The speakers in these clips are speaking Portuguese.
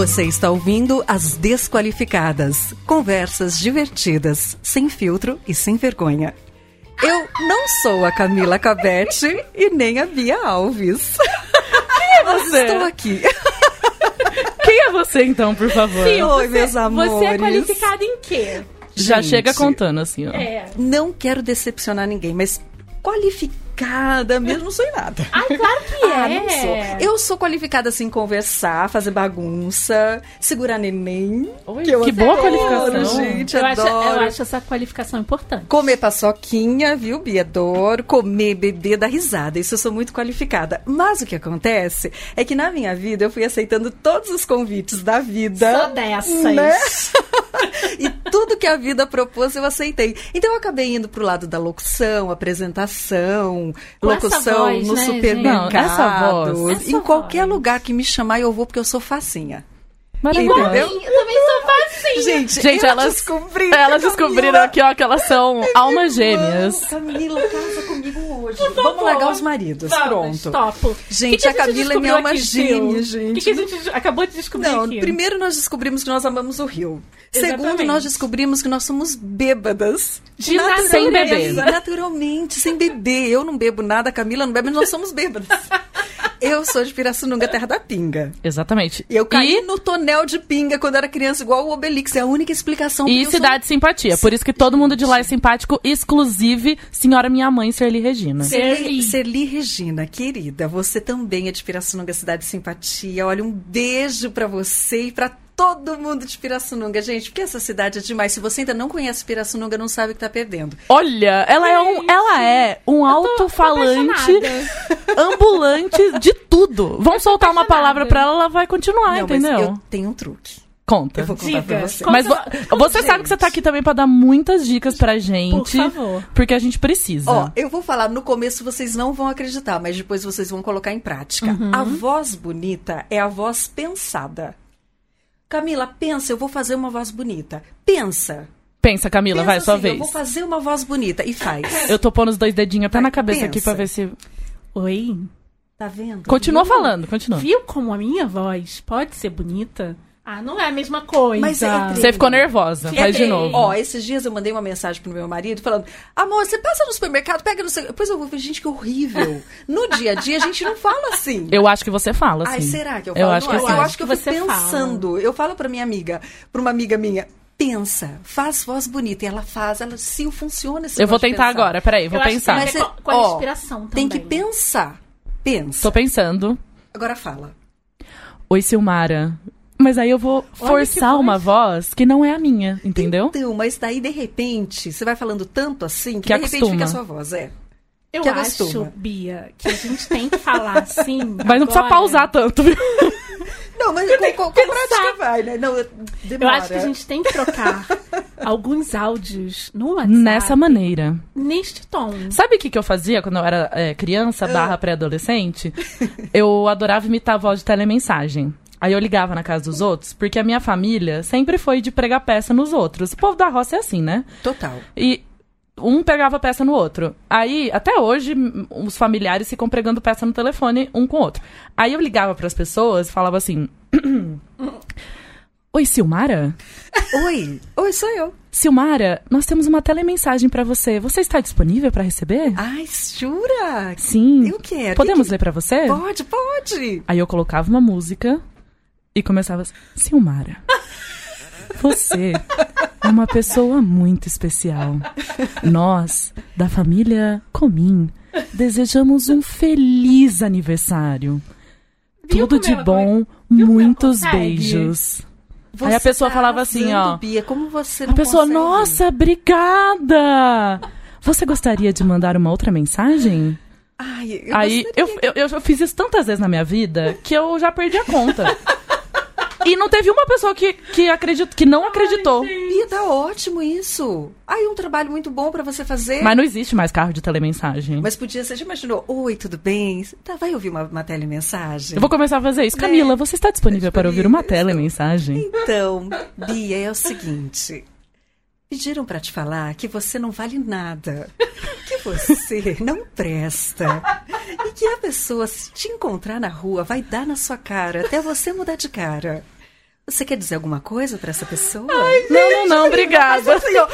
Você está ouvindo As Desqualificadas. Conversas divertidas, sem filtro e sem vergonha. Eu não sou a Camila Cabete e nem a Bia Alves. Quem é você? Estou aqui. Quem é você, então, por favor? Sim, Oi, você, meus amores. Você é qualificada em quê? Já Gente. chega contando, assim, ó. É. Não quero decepcionar ninguém, mas qualificada mesmo não sou em nada. Ai, claro que Ah, é. não sou. Eu sou qualificada assim em conversar, fazer bagunça, segurar neném. Oi, que eu que boa adoro, qualificação. gente, eu, acho, adoro. eu acho essa qualificação importante. Comer paçoquinha, viu, Bia? Adoro. Comer, beber, dar risada. Isso eu sou muito qualificada. Mas o que acontece é que na minha vida eu fui aceitando todos os convites da vida. Só dessas. Né? e tudo que a vida propôs eu aceitei. Então eu acabei indo pro lado da locução, apresentação, Com locução voz, no né, supermercado. Não, essa voz. Em qualquer voz. lugar que me chamar, eu vou porque eu sou facinha. Maravilhoso. Entendeu? Eu também sou facinha. Gente, Gente, eu elas, descobri elas descobriram Camila- aqui, ó, que elas são almas gêmeas. Vamos, Camila, casa comigo hoje. Vamos largar os maridos. Vamos, Pronto. Topo. Gente, Que que a Camila é minha alma aqui, gêmea, gente. O que, que a gente acabou de descobrir Não, aqui? primeiro nós descobrimos que nós amamos o Rio. Segundo, Exatamente. nós descobrimos que nós somos bêbadas. De. Sem beber. Naturalmente, sem beber. Eu não bebo nada, a Camila não bebe, mas nós somos bêbadas. Eu sou de Pirassununga, terra da pinga. Exatamente. E eu caí E, no tonel de pinga quando era criança, igual o Obelix. É a única explicação. e eu sou- cidade simpatia. Por isso que todo mundo de lá é simpático, exclusive senhora minha mãe, Serli Regina. Serli. Regina, querida, você também é de Pirassununga, cidade de simpatia. Olha, um beijo pra você e pra todo mundo de Pirassununga, gente, porque essa cidade é demais. Se você ainda não conhece Pirassununga, não sabe o que tá perdendo. Olha, ela é um, ela é um alto-falante ambulante de tudo. Vamos soltar uma palavra pra ela, ela vai continuar, não, entendeu? mas eu tenho um truque. Conta. Eu vou contar pra você. Conta- Mas vo- você Gente. sabe que você tá aqui também pra dar muitas dicas pra gente. Por favor. Porque a gente precisa. Ó, eu vou falar no começo, vocês não vão acreditar, mas depois vocês vão colocar em prática. Uhum. A voz bonita é a voz pensada. Camila, pensa, eu vou fazer uma voz bonita. Pensa. Pensa, Camila, pensa vai, sua assim, vez. Eu vou fazer uma voz bonita. E faz. Eu tô pondo os dois dedinhos até na cabeça aqui Pensa. pra ver se. Oi? Tá vendo? Continua Viu? falando, continua. Viu como a minha voz pode ser bonita? Ah, não é a mesma coisa. Mas é Você ficou nervosa. Faz de novo. Ó, esses dias eu mandei uma mensagem pro meu marido falando: Amor, você passa no supermercado, pega no seu. Depois eu vou ver, gente, que horrível. No dia a dia a gente não fala assim. Eu acho que você fala, assim. Ai, será que eu falo? Eu acho que sim. eu acho que eu que fico você fala. pensando. Eu falo pra minha amiga, pra uma amiga minha, pensa, faz voz bonita. E ela faz, ela se funciona esse Eu vou tentar pensar. agora, peraí, vou Eu acho que pensar. tem Mas ver é- com, a ó, inspiração Tem também. que pensar. Pensa. Tô pensando. Agora fala. Oi, Silmara. Mas aí eu vou forçar uma voz que não é a minha, entendeu? Então, mas daí, de repente, você vai falando tanto assim que, Que de repente acostuma. fica a sua voz, é. Eu que acho, acostuma. Bia, que a gente tem que falar assim. Mas não precisa agora. pausar tanto, viu? Não, mas com, com, com prática vai, né? Não, Eu demora. acho que a gente tem que trocar alguns áudios no WhatsApp. Nessa maneira. Neste tom. Sabe o que, que eu fazia quando eu era é, criança barra pré-adolescente? Eu adorava imitar a voz de telemensagem. Aí eu ligava na casa dos outros, porque a minha família sempre foi de pregar peça nos outros. O povo da roça é assim, né? Total. E um pegava peça no outro. Aí, até hoje, os familiares ficam pregando peça no telefone um com o outro. Aí eu ligava pras pessoas e falava assim: Oi, Silmara? Oi, oi, sou eu. Silmara, nós temos uma telemensagem pra você. Você está disponível pra receber? Ai, jura? Sim. Eu quero. Podemos Que ler pra você? Pode, pode. Aí eu colocava uma música e começava assim: Silmara, você é uma pessoa muito especial. Nós, da família Comim, desejamos um feliz aniversário. Viu Tudo de bom, muitos beijos. Você Aí a pessoa tá falava assim, ó. Bia, como você A pessoa, consegue? nossa, obrigada! Você gostaria de mandar uma outra mensagem? Ai, eu Aí eu, eu, eu fiz isso tantas vezes na minha vida que eu já perdi a conta. E não teve uma pessoa que, que, acredit, que não acreditou. Bia, tá ótimo isso. Aí um trabalho muito bom pra você fazer. Mas não existe mais carro de telemensagem. Mas podia ser, já imaginou? Oi, tudo bem? Tá, vai ouvir uma, uma telemensagem? Eu vou começar a fazer isso. Né? Camila, você está disponível para ouvir uma Disponível. telemensagem? Então, Bia, é o seguinte. Pediram pra te falar que você não vale nada, que você não presta e que a pessoa, se te encontrar na rua, vai dar na sua cara até você mudar de cara. Você quer dizer alguma coisa pra essa pessoa? Não, não, não, obrigada. Assim, ó,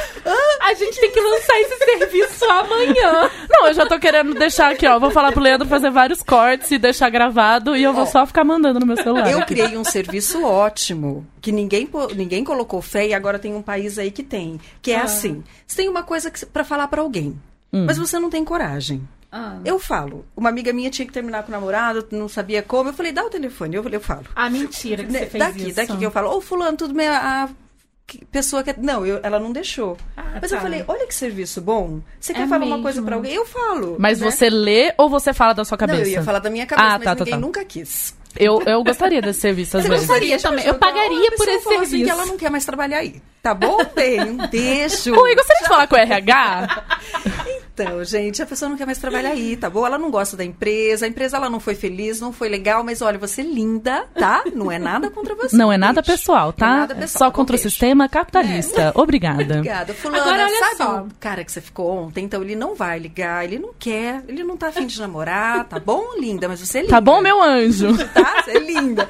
A gente tem que lançar esse serviço amanhã. Não, eu já tô querendo deixar aqui, ó. Vou falar pro Leandro fazer vários cortes e deixar gravado e eu vou Ó. só ficar mandando no meu celular. Eu criei um serviço ótimo, que ninguém, ninguém colocou fé e agora tem um país aí que tem. Que é assim: você tem uma coisa pra falar pra alguém, mas você não tem coragem. Ah. Eu falo. Uma amiga minha tinha que terminar com o namorado, não sabia como. Eu falei, dá o telefone. Eu, eu falo. Ah, mentira que Né, você fez daqui, isso. daqui que eu falo, ô fulano, tudo bem? A pessoa que. Não, eu- ela não deixou. Ah, Mas eu tá. falei, olha que serviço bom. Você quer É falar uma mesmo. coisa pra alguém? Eu falo. Mas né? você lê ou você fala da sua Não, cabeça? eu ia falar da minha cabeça, Ah, mas tá, tá, ninguém tá. nunca quis. Eu, eu gostaria desse serviço às Eu vezes. gostaria também. Eu pagaria uma por esse falou assim serviço. que ela não quer mais trabalhar aí. Tá bom? Bem, um beijo. Oi, gostaria de falar com o RH? Então, gente, a pessoa não quer mais trabalhar aí, tá bom? Ela não gosta da empresa, a empresa ela não foi feliz, não foi legal, mas olha, você é linda, tá? Não é nada contra você. Não é nada pessoal, tá? Não é nada pessoal, Só tá contra o sistema capitalista. Obrigada. Obrigada. Fulana, Agora, olha sabe só. o cara que você ficou ontem? Então, ele não vai ligar, ele não quer, ele não tá afim de namorar, tá bom, linda? Mas você é linda. Tá bom, meu anjo? Tá? Você é linda.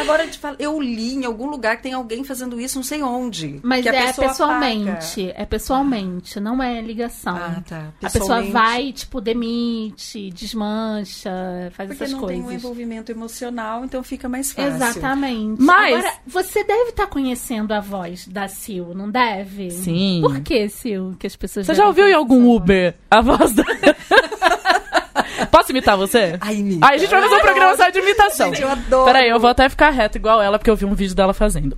Agora, eu te falo, eu li em algum lugar que tem alguém fazendo isso, não sei onde. Mas que a é pessoa pessoalmente. É pessoalmente, não é ligação. Ah, tá. A pessoa vai, tipo, demite, desmancha, faz Porque essas não tem um coisas. envolvimento emocional, então fica mais fácil. Exatamente. Mas- Agora, você deve estar conhecendo a voz da Sil, não deve? Sim. Por que, Sil, que as pessoas Você já ouviu em algum voz? Uber a voz da. Posso imitar você? Ai, imita. Aí a gente vai fazer um programa só de imitação. Gente, eu adoro. Peraí, eu vou até ficar reto igual ela, porque eu vi um vídeo dela fazendo.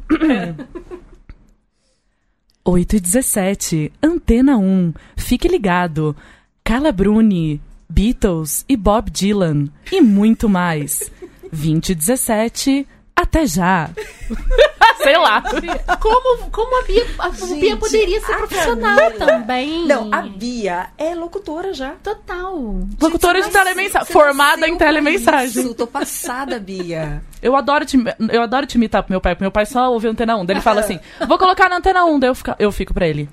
8 e 17, Antena 1, fique ligado. Carla Bruni, Beatles e Bob Dylan. E muito mais. 20 e 17, até já. Sei lá. Como, como a Bia, a Gente, Bia poderia ser profissional Camila- também? Não, a Bia é locutora já. Total. Locutora de Gente, você telemensagem. Formada em pra Isso, telemensagem. tô passada, Bia. Eu adoro, te, eu adoro te imitar pro meu pai, porque meu pai só ouve a Antena 1. Daí ele fala assim, vou colocar na Antena 1. Daí eu, fica, eu fico pra ele,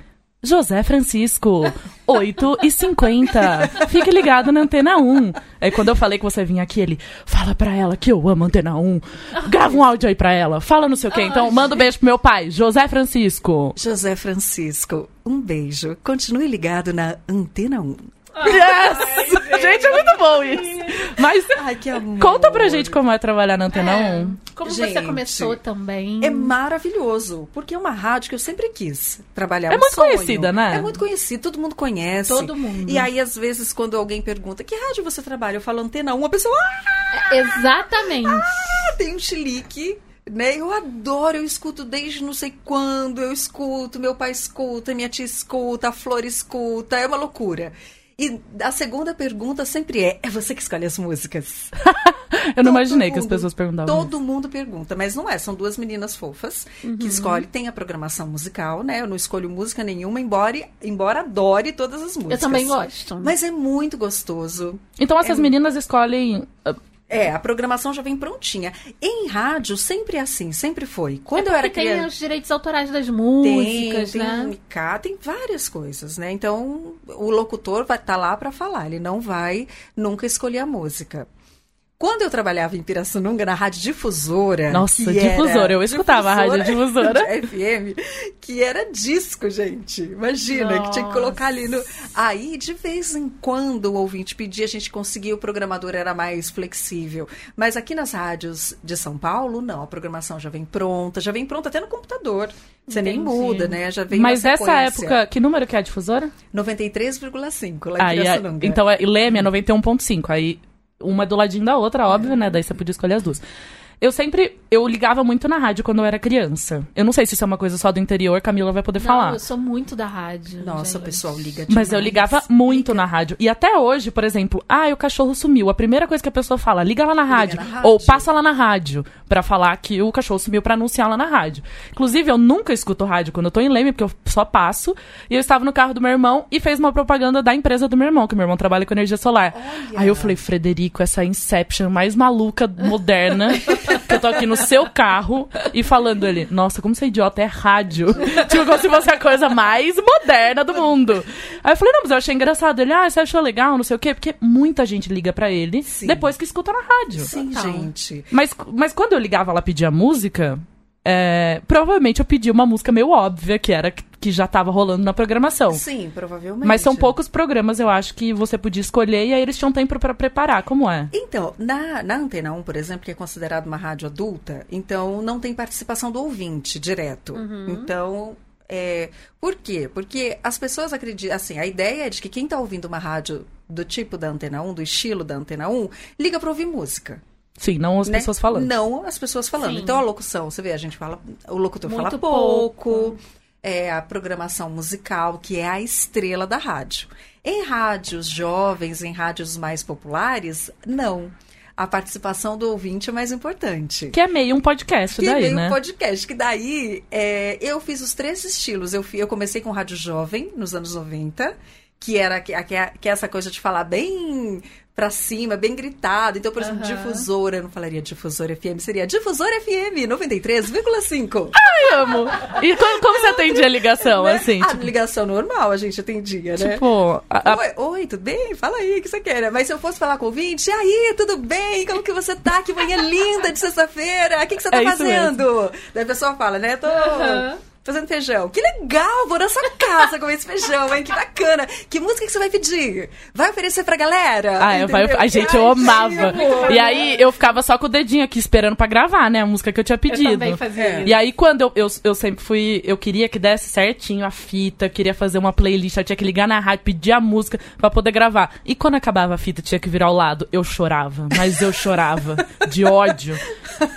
José Francisco, 8 e 50 Fique ligado na Antena 1. Aí quando eu falei que você vinha aqui, ele, fala pra ela que eu amo Antena 1. Grava um áudio aí pra ela. Fala não sei o quê. Então manda um beijo pro meu pai, José Francisco. José Francisco, um beijo. Continue ligado na Antena 1. Yes! Gente, é muito bom isso. Mas Ai, que amor. conta pra gente como é trabalhar na Antena 1. Como você Gente, começou também. É maravilhoso, porque é uma rádio que eu sempre quis trabalhar. É um muito sonho. conhecida, né? É muito conhecida, todo mundo conhece. Todo mundo. E aí, às vezes, quando alguém pergunta que rádio você trabalha, eu falo Antena 1, a pessoa, ah, Exatamente. tem um chilique. Né? Eu adoro, eu escuto desde não sei quando, eu escuto, meu pai escuta, minha tia escuta, a Flor escuta, é uma loucura. E a segunda pergunta sempre é: é você que escolhe as músicas? Eu não Todo imaginei que as mundo- pessoas perguntavam. isso. Todo mundo pergunta, mas não é. São duas meninas fofas que escolhem. Tem a programação musical, né? Eu não escolho música nenhuma, embora, embora adore todas as músicas. Eu também gosto. Mas é muito gostoso. Então essas meninas escolhem. É, a programação já vem prontinha. Em rádio, sempre é assim, sempre foi. Quando é eu era porque tem criança. os direitos autorais das Tem, músicas, tem né? MK, tem várias coisas, né? Então, o locutor vai estar lá para falar, ele não vai nunca escolher a música. Quando eu trabalhava em Pirassununga, na rádio difusora. Nossa, difusora, eu escutava a rádio difusora. FM, que era disco, gente. Imagina, que tinha que colocar ali no. Aí, de vez em quando, o ouvinte pedia, a gente conseguia, o programador era mais flexível. Mas aqui nas rádios de São Paulo, não, a programação já vem pronta, já vem pronta até no computador. Você nem Entendi. muda, né? Já vem Mas sequência. época, que número que é a difusora? 93,5 lá em é- Pirassununga. então, é, e Leme é 91.5. Aí, uma é do ladinho da outra, óbvio, né? Daí você podia escolher as duas. Eu sempre. Eu ligava muito na rádio quando eu era criança. Eu não sei se isso é uma coisa só do interior, Camila vai poder Não, falar. eu sou muito da rádio. Nossa, gente. o pessoal liga Mas eu demais. ligava muito na rádio. E até hoje, por exemplo, ah, o cachorro sumiu. A primeira coisa que a pessoa fala, liga lá na rádio. na rádio. Ou passa lá na rádio pra falar que o cachorro sumiu pra anunciar lá na rádio. Inclusive, eu nunca escuto rádio quando eu tô em Leme, porque eu só passo. E eu estava no carro do meu irmão e fez uma propaganda da empresa do meu irmão, que meu irmão trabalha com energia solar. Olha. Aí eu falei, Frederico, essa Inception mais maluca, moderna, que eu tô aqui no seu carro e falando ele, nossa, como você é idiota, é rádio. tipo, como se fosse a coisa mais moderna do mundo. Aí eu falei, não, mas eu achei engraçado. Ele, ah, você achou legal, não sei o quê, porque muita gente liga pra ele Sim. depois que escuta na rádio. Sim, gente. Mas, mas quando eu ligava lá pedir a música, é, provavelmente eu pedi uma música meio óbvia, que era que, já tava rolando na programação. Sim, provavelmente. Mas são poucos programas, eu acho, que você podia escolher e aí eles tinham tempo pra preparar. Como é? Então, na, na Antena 1, por exemplo, que é considerada uma rádio adulta, então não tem participação do ouvinte direto. Então, é, por quê? Porque as pessoas acreditam, assim, a ideia é de que quem está ouvindo uma rádio do tipo da Antena 1, do estilo da Antena 1, liga para ouvir música. Sim, não as né? pessoas falando. Não as pessoas falando. Sim. Então a locução, você vê, a gente fala, o locutor fala Muito pouco, pouco. é a programação musical, que é a estrela da rádio. Em rádios jovens, em rádios mais populares, não. A participação do ouvinte é mais importante. Que é meio um podcast Que daí, veio né? um podcast, que daí é, eu fiz os três estilos. Eu, eu comecei com rádio jovem, nos anos 90, que era que, que, é- que é essa coisa de falar bem pra cima, bem gritado. Então, por exemplo, Aham. difusora, eu não falaria difusora FM, seria difusora FM 93,5. Ai, amo. E como, como você atendia a ligação, assim? Ah, tipo, ligação normal a gente atendia, né? tipo, a- a- Oi, oi, tudo bem? Fala aí, o que você quer? né? Mas se eu fosse falar com o ouvinte, aí, tudo bem? Como que você tá? Que manhã linda de sexta-feira. O que, que você tá É fazendo? Daí a pessoa fala, né? Tô Aham. Fazendo feijão. Que legal, vou na sua casa comer esse feijão, hein? Que bacana. Que música que você vai pedir? Vai oferecer pra galera? Ah, eu, Entendeu? ai, gente, eu amava. E aí eu ficava só com o dedinho aqui esperando pra gravar, né? A música que eu tinha Eu pedido. também fazia É. isso. E aí, quando eu, eu, eu sempre fui. Eu queria que desse certinho a fita, queria fazer uma playlist, eu tinha que ligar na rádio, pedir a música pra poder gravar. E quando acabava a fita, tinha que virar ao lado, eu chorava. Mas eu chorava de ódio.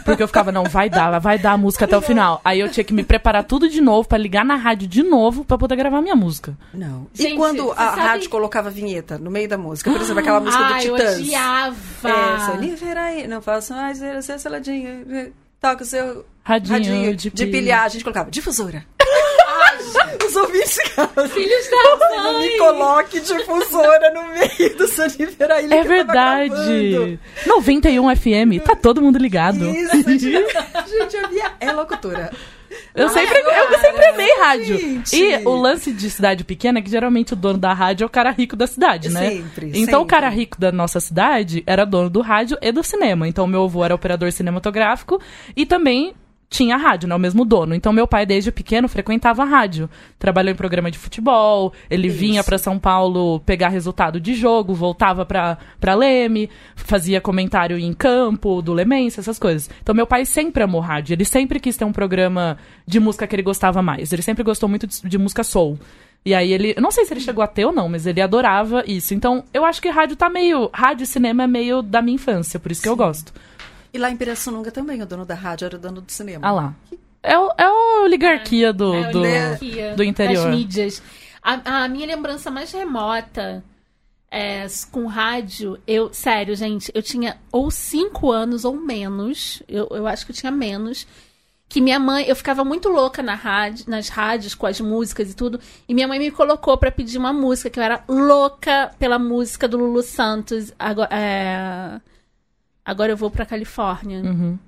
Porque eu ficava, não, vai dar, vai dar a música até o final. Aí eu tinha que me preparar tudo de novo pra ligar na rádio de novo pra poder gravar minha música. Não. e Gente, quando você a sabe- rádio colocava vinheta no meio da música? Por exemplo, aquela música do Ai, eu Titãs. odiava. É, Sonífera aí, não faço mais ver você saladinha. Toca o seu Radinho radinho de de, pilha. pilhar. A gente colocava difusora. Os ouvintes ficavam. Filhos da Não mãe. me coloque difusora no meio do Sonífera Ilha É que eu tava verdade. gravando. 91 FM, tá todo mundo ligado. Isso, gente, gente, a Bia é locutora. Eu Ai, sempre, eu sempre amei rádio. gente. E o lance de cidade pequena é que geralmente o dono da rádio é o cara rico da cidade, né? Sempre, Então o sempre. cara rico da nossa cidade era dono do rádio e do cinema. Então meu avô era operador cinematográfico e também tinha rádio, né? O mesmo dono. Então meu pai desde pequeno frequentava a rádio. Trabalhou em programa de futebol, ele Isso. vinha pra São Paulo pegar resultado de jogo, voltava pra pra Leme, fazia comentário em campo do Lemense, essas coisas. Então meu pai sempre amou rádio, ele sempre quis ter um programa de música que ele gostava mais. Ele sempre gostou muito de, de música soul. E aí ele, não sei se ele chegou a ter ou não, mas ele adorava isso. Então, eu acho que rádio tá meio, rádio e cinema é meio da minha infância, por isso que eu gosto. E lá em Pirassununga também, o dono da rádio era o dono do cinema. Ah lá. É, o- é a oligarquia do, É a do, oligarquia do interior. Das mídias. A, a minha lembrança mais remota é, com rádio, eu, sério, gente, eu tinha ou cinco anos ou menos, eu, eu acho que eu tinha menos, que minha mãe, eu ficava muito louca na rádio, nas rádios com as músicas e tudo, e minha mãe me colocou pra pedir uma música, que eu era louca pela música do Lulu Santos, agora, é, agora eu vou pra Califórnia. Uhum.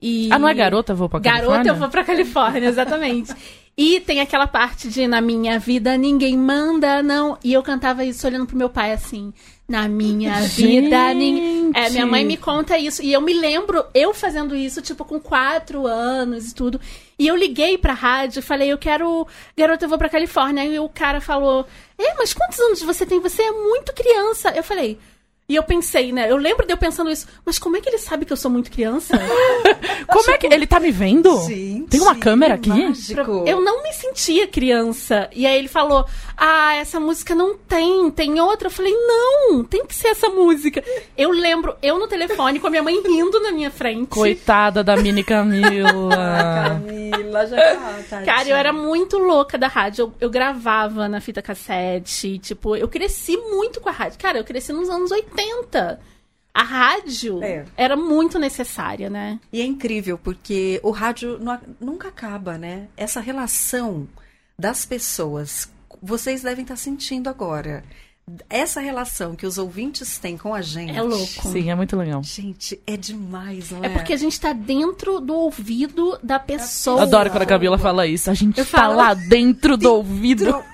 E... Ah, não é garota, vou pra Garota, Califórnia? eu vou pra Califórnia, exatamente. e tem aquela parte de na minha vida ninguém manda, não. E eu cantava isso olhando pro meu pai assim. Na minha vida ninguém. É, minha mãe me conta isso. E eu me lembro eu fazendo isso, tipo, com quatro anos e tudo. E eu liguei pra rádio e falei, eu quero. Garota, eu vou pra Califórnia. E o cara falou: É, mas quantos anos você tem? Você é muito criança. Eu falei. E eu pensei, né? Eu lembro de eu pensando isso, mas como é que ele sabe que eu sou muito criança? Como é que. Ele tá me vendo? Gente, Tem uma câmera aqui? mágico. Eu não me sentia criança. E aí ele falou: Ah, essa música não tem, tem outra. Eu falei: Não, tem que ser essa música. Eu lembro, eu no telefone com a minha mãe rindo na minha frente. Coitada da mini Camila. Camila, já tá. Cara, eu era muito louca da rádio. Eu, eu gravava na fita cassete. Tipo, eu cresci muito com a rádio. Cara, eu cresci nos anos 80. A rádio É. era muito necessária, né? E é incrível, porque o rádio nu- nunca acaba, né? Essa relação das pessoas, vocês devem estar sentindo agora. Essa relação que os ouvintes têm com a gente. É louco. Sim, é muito legal. Gente, é demais, não é? É porque a gente tá dentro do ouvido da pessoa. Adoro quando a Camila fala isso. A gente Eu tá falo- lá dentro do ouvido.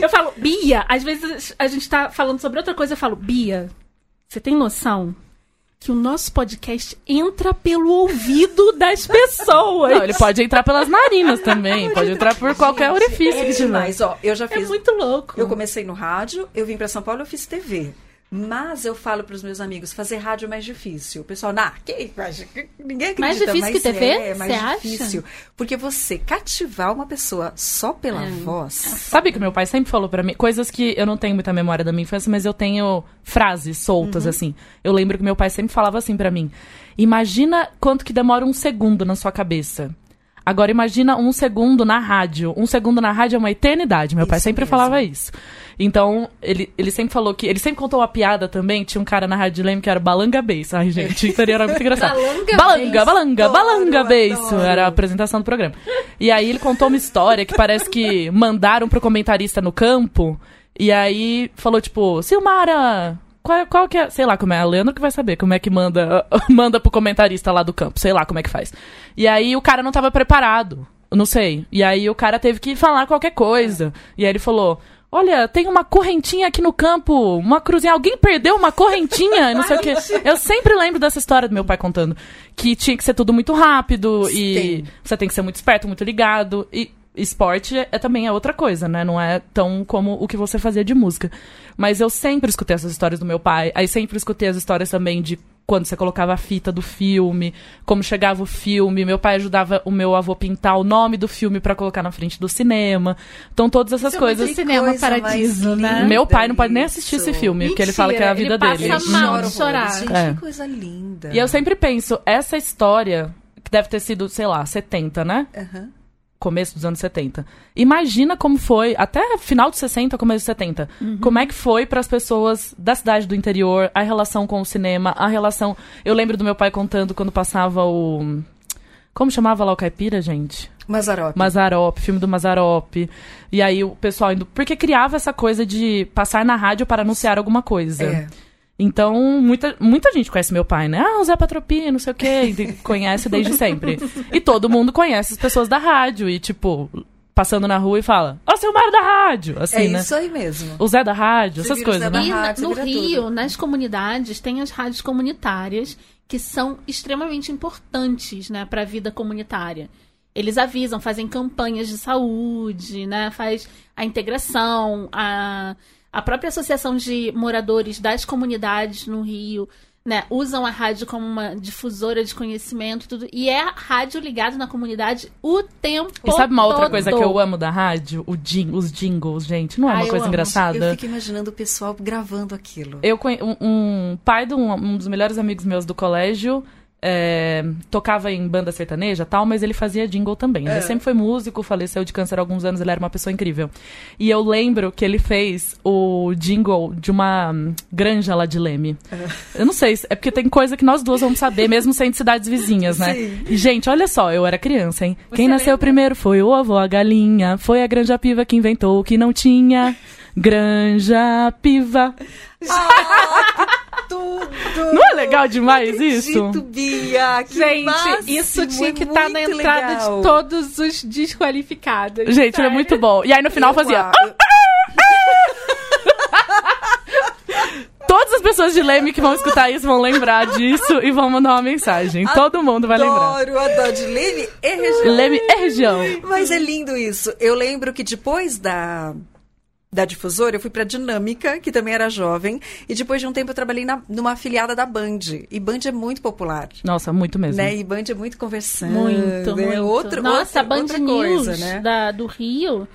Eu falo, Bia, às vezes a gente tá falando sobre outra coisa, eu falo, Bia, você tem noção que o nosso podcast entra pelo ouvido das pessoas? Não, ele pode entrar pelas narinas também. Pode entrar por qualquer Gente, orifício É que tiver. demais, ó. Eu já É fiz. muito louco. Eu comecei no rádio, eu vim para São Paulo, eu fiz TV. Mas eu falo para os meus amigos, fazer rádio é mais difícil. O pessão, nah, que, ninguém acredita, Mais difícil mas que TV? É, mais Você acha? difícil. Porque você cativar uma pessoa só pela É. voz. Sabe que meu pai sempre falou pra mim, coisas que eu não tenho muita memória da minha infância, mas eu tenho frases soltas assim. Eu lembro que meu pai sempre falava assim pra mim: "Imagina quanto que demora um segundo na sua cabeça. Agora imagina um segundo na rádio. Um segundo na rádio é uma eternidade." Meu pai Isso sempre mesmo. falava isso. Então, ele, ele sempre falou que. Ele sempre contou uma piada também. Tinha um cara na Rádio Leme que era Balanga Bass. Ai, gente, isso era muito engraçado. Balanga balanga, balanga, Adoro, balanga adoro. Era a apresentação do programa. E aí ele contou uma história que parece que mandaram pro comentarista no campo. E aí falou, tipo, Silmara, qual, qual que é. Sei lá como é, a Leandro que vai saber como é que manda, manda pro comentarista lá do campo. Sei lá como é que faz. E aí o cara não tava preparado. Não sei. E aí o cara teve que falar qualquer coisa. E aí ele falou. Olha, tem uma correntinha aqui no campo, uma cruzinha. Alguém perdeu uma correntinha? Não sei o quê. Eu sempre lembro dessa história do meu pai contando. Que tinha que ser tudo muito rápido e você tem que ser muito esperto, muito ligado. E esporte é, é também é outra coisa, né? Não é tão como o que você fazia de música. Mas eu sempre escutei essas histórias do meu pai. Aí sempre escutei as histórias também de quando você colocava a fita do filme, como chegava o filme. Meu pai ajudava o meu avô pintar o nome do filme pra colocar na frente do cinema. Então todas essas Isso é coisas. muito cinema Coisa paradiso, né? Meu pai não pode nem assistir isso. esse filme, porque ele fala que é a vida Mentira, dele. ele passa mal de chorar. Gente, É. que coisa linda. E eu sempre penso, essa história, que deve ter sido, sei lá, 70, né? Aham. Começo dos anos 70. Imagina como foi, até final dos 60, começo dos 70. Como é que foi para as pessoas da cidade do interior, a relação com o cinema, a relação. Eu lembro do meu pai contando quando passava o. Como chamava lá o caipira, gente? Mazarop. Mazarop, filme do Mazarop. E aí o pessoal indo. Porque criava essa coisa de passar na rádio para anunciar alguma coisa. É. Então, muita, muita gente conhece meu pai, né? Ah, o Zé Patropia, não sei o quê. e conhece desde sempre. E todo mundo conhece as pessoas da rádio. E, tipo, passando na rua e fala, ó, Silmar da rádio! Assim, é né? isso aí mesmo. O Zé da rádio, Você essas coisas, né? rádio, no Rio, tudo. nas comunidades, tem as rádios comunitárias que são extremamente importantes, né, para a vida comunitária. Eles avisam, fazem campanhas de saúde, né, faz a integração, a, a própria associação de moradores das comunidades no Rio, né, usam a rádio como uma difusora de conhecimento, tudo. E é a rádio ligada na comunidade o tempo E sabe uma outra todo. coisa que eu amo da rádio? O jing, os jingles, gente. Não é Ah, uma coisa amo. engraçada? Eu fico imaginando o pessoal gravando aquilo. Eu conhe... um, um pai de um, um dos melhores amigos meus do colégio é, tocava em banda sertaneja tal, mas ele fazia jingle também. Ele É. sempre foi músico, faleceu de câncer há alguns anos, ele era uma pessoa incrível. E eu lembro que ele fez o jingle de uma granja lá de Leme. Eu não sei, se- é porque tem coisa que nós duas vamos saber, mesmo sendo cidades vizinhas, né? Sim. E, gente, olha só, eu era criança, hein? Quem Você nasceu lembra? primeiro foi o avô, a galinha. Foi a granja piva que inventou o que não tinha. Granja piva. Tudo! Não é legal demais Não isso? acredito, Bia! Que Gente, máximo, isso tinha é que estar na muito entrada legal. de todos os desqualificados. Gente, é sério. muito bom. E aí no final Eu- fazia. eu- Todas as pessoas de Leme que vão escutar isso vão lembrar disso e vão mandar uma mensagem. Todo mundo vai lembrar. Adoro, adoro. De Leme e região. Leme é região. Mas é lindo isso. Eu lembro que depois da da difusora, eu fui pra Dinâmica, que também era jovem, e depois de um tempo eu trabalhei na, numa afiliada da Band. E Band é muito popular. Nossa, muito mesmo. Né? E Band é muito conversando. Muito, é muito. Outro, Nossa, outra, a Band outra News coisa, né? da, do Rio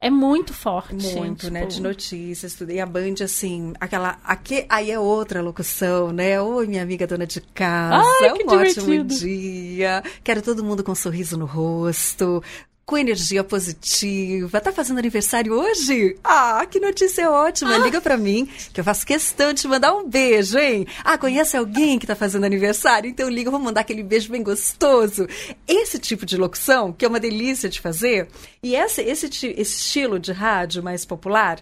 é muito forte. Muito, né? De notícias, tudo. E a Band, assim, aquela. Aqui, aí é outra locução, né? Oi, minha amiga dona de casa. Ai, um que ótimo divertido. dia. Quero todo mundo com um sorriso no rosto. Com energia positiva. Tá fazendo aniversário hoje? Ah, que notícia ótima. Liga pra mim, que eu faço questão de te mandar um beijo, hein? Ah, conhece alguém que tá fazendo aniversário? Então liga, eu vou mandar aquele beijo bem gostoso. Esse tipo de locução, que é uma delícia de fazer, e essa, esse, esse estilo de rádio mais popular,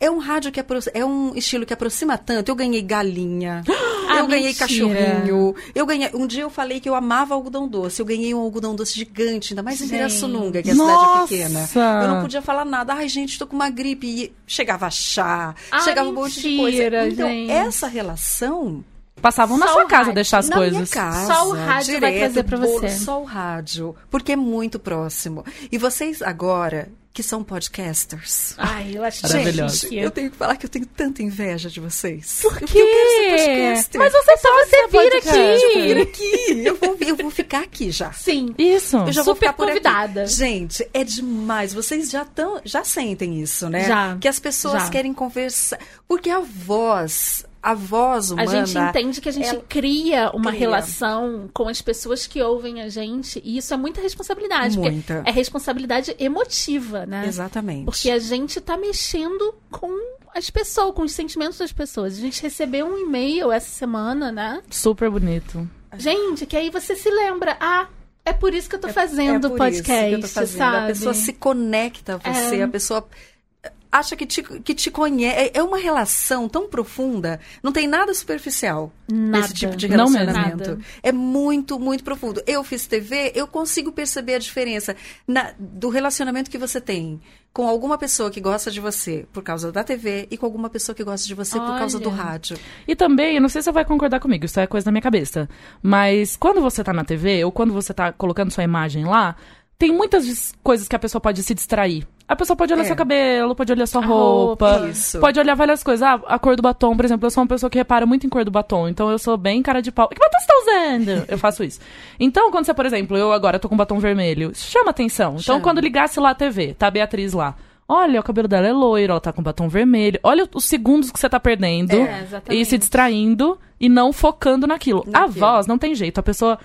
é um rádio que apro- é um estilo que aproxima tanto. Eu ganhei galinha, Ah, eu ganhei mentira. cachorrinho, eu ganhei. Um dia eu falei que eu amava algodão doce. Eu ganhei um algodão doce gigante, ainda mais em. Pirassununga, que a Nossa! cidade é pequena. Eu não podia falar nada. Ai, gente, tô com uma gripe. E chegava chá, Ah, chegava um monte de coisa. mentira, Então, gente. essa relação Passavam na Só sua o casa deixar as na coisas. minha casa. Só o rádio vai direto, trazer pra você. Só o rádio. Porque é muito próximo. E vocês agora, que são podcasters. Ai, eu acho Maravilhoso. chique. eu tenho que falar que eu tenho tanta inveja de vocês. Por Porque eu quero ser quê? podcaster. Mas você só você vir podcast. Eu vou vir aqui. aqui. Eu vou, eu vou ficar aqui já. Sim. Isso. Eu já vou Super ficar por aqui. convidada. Gente, é demais. Vocês já tão, já sentem isso, né? Já. Que as pessoas Já. querem conversar. Porque a voz, a voz A humana. gente entende que a gente ela- cria uma Cria. relação com as pessoas que ouvem a gente. E isso é muita responsabilidade. Muita. É responsabilidade emotiva, né? Exatamente. Porque a gente tá mexendo com as pessoas, com os sentimentos das pessoas. A gente recebeu um e-mail essa semana, né? Super bonito. Gente, que aí você se lembra, ah, é por isso que eu tô fazendo é podcast, isso que eu tô fazendo. sabe? A pessoa se conecta a você, É. a pessoa acha que te, que te conhece. É uma relação tão profunda, não tem nada superficial Nada. nesse tipo de Não mesmo. relacionamento. É muito, muito profundo. Eu fiz TV, eu consigo perceber a diferença na- do relacionamento que você tem com alguma pessoa que gosta de você por causa da TV e com alguma pessoa que gosta de você por causa do Olha. rádio. E também, eu não sei se você vai concordar comigo, isso é coisa da minha cabeça. Mas quando você tá na TV, ou quando você tá colocando sua imagem lá, tem muitas coisas que a pessoa pode se distrair. A pessoa pode olhar É. seu cabelo, pode olhar sua A roupa, roupa. Pode olhar várias coisas. Ah, a cor do batom, por exemplo, eu sou uma pessoa que repara muito em cor do batom, então eu sou bem cara de pau. Que batom você tá usando? Eu faço isso. Então, quando você, por exemplo, eu agora tô com batom vermelho, isso chama atenção. Então, Chama. quando ligasse lá a TV, tá a Beatriz lá. Olha, o cabelo dela é loiro, ela tá com batom vermelho. Olha os segundos que você tá perdendo É, e se distraindo e não focando naquilo. A Naquilo. voz não tem jeito. A pessoa,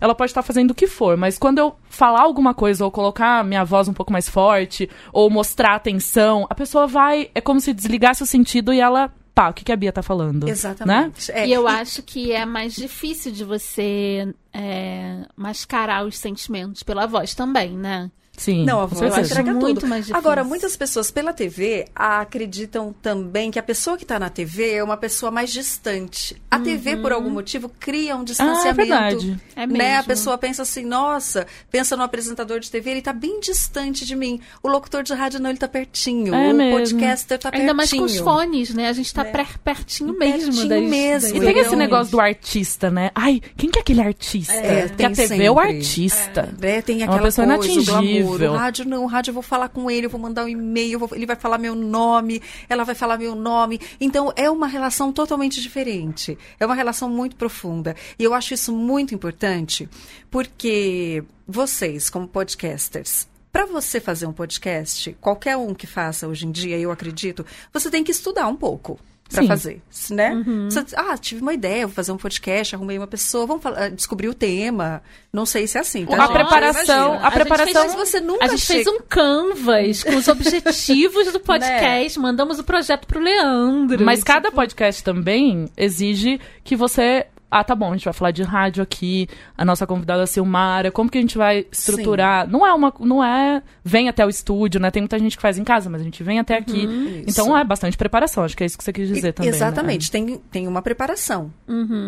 ela pode estar fazendo o que for, mas quando eu falar alguma coisa ou colocar minha voz um pouco mais forte ou mostrar atenção, a pessoa vai. É como se desligasse o sentido e ela. Pá, o que, que a Bia tá falando? Né? Exatamente. É, E eu acho que é mais difícil de você é, mascarar os sentimentos pela voz também, né? Sim. Não, a com voz certeza. entrega muito tudo. mais difícil. Agora, muitas pessoas pela TV acreditam também que a pessoa que está na TV é uma pessoa mais distante. A TV, por algum motivo, cria um distanciamento. Ah, é verdade. É Né? A mesmo. pessoa pensa assim, nossa, pensa no apresentador de TV, ele está bem distante de mim. O locutor de rádio não, ele está pertinho. É o mesmo. podcaster está pertinho. Ainda mais com os fones, né? A gente tá Né? per- pertinho mesmo. Pertinho das- mesmo. das E tem esse negócio do artista, né? Ai, quem que é aquele artista? É, Porque a tem TV é o sempre. artista. né? Tem É uma aquela pessoa coisa, inatingível. O rádio não, o rádio eu vou falar com ele, eu vou mandar um e-mail, vou- ele vai falar meu nome, ela vai falar meu nome. Então é uma relação totalmente diferente. É uma relação muito profunda. E eu acho isso muito importante, porque vocês, como podcasters, para você fazer um podcast, qualquer um que faça hoje em dia, eu acredito, você tem que estudar um pouco para fazer, né? Você- ah, tive uma ideia, vou fazer um podcast, arrumei uma pessoa, vamos falar, descobrir o tema. Não sei se é assim, tá? A gente? preparação- Imagina. a preparação- Mas você nunca A gente fez chega- um canvas com os objetivos do podcast, mandamos o projeto pro Leandro. Mas Tipo, cada podcast também exige que você. Ah, tá bom, a gente vai falar de rádio aqui, a nossa convidada é Silmara, como que a gente vai estruturar? Não é uma. Não é. Vem até o estúdio, né? Tem muita gente que faz em casa, mas a gente vem até aqui. Então é bastante preparação, acho que é isso que você quis dizer E- também. né? Exatamente, tem, tem uma preparação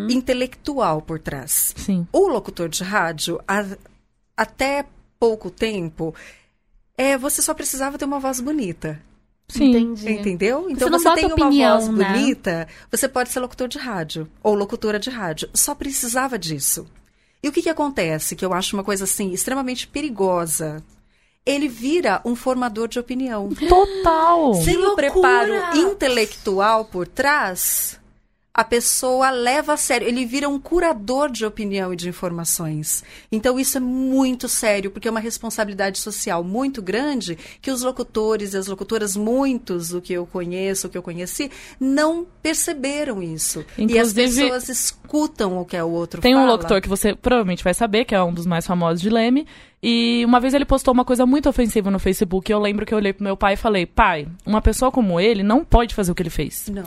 intelectual por trás. Sim. O locutor de rádio, a- até pouco tempo, é, você só precisava ter uma voz bonita. Sim. Entendi. Entendeu? Então você, bota tem uma opinião, voz né? bonita, você pode ser locutor de rádio ou locutora de rádio. Só precisava disso. E o que, que acontece? Que eu acho uma coisa assim extremamente perigosa. ele vira um formador de opinião. Total! Sem o preparo intelectual por trás, a pessoa leva a sério. Ele vira um curador de opinião e de informações. Então, isso é muito sério, porque é uma responsabilidade social muito grande que os locutores e as locutoras, muitos do que eu conheço, o que eu conheci, não perceberam isso. e as Inclusive- pessoas escutam o que é o outro Tem um fala. locutor que você provavelmente vai saber, que é um dos mais famosos de Leme. E uma vez ele postou uma coisa muito ofensiva no Facebook. E eu lembro que eu olhei pro meu pai e falei: Pai, uma pessoa como ele não pode fazer o que ele fez. Não.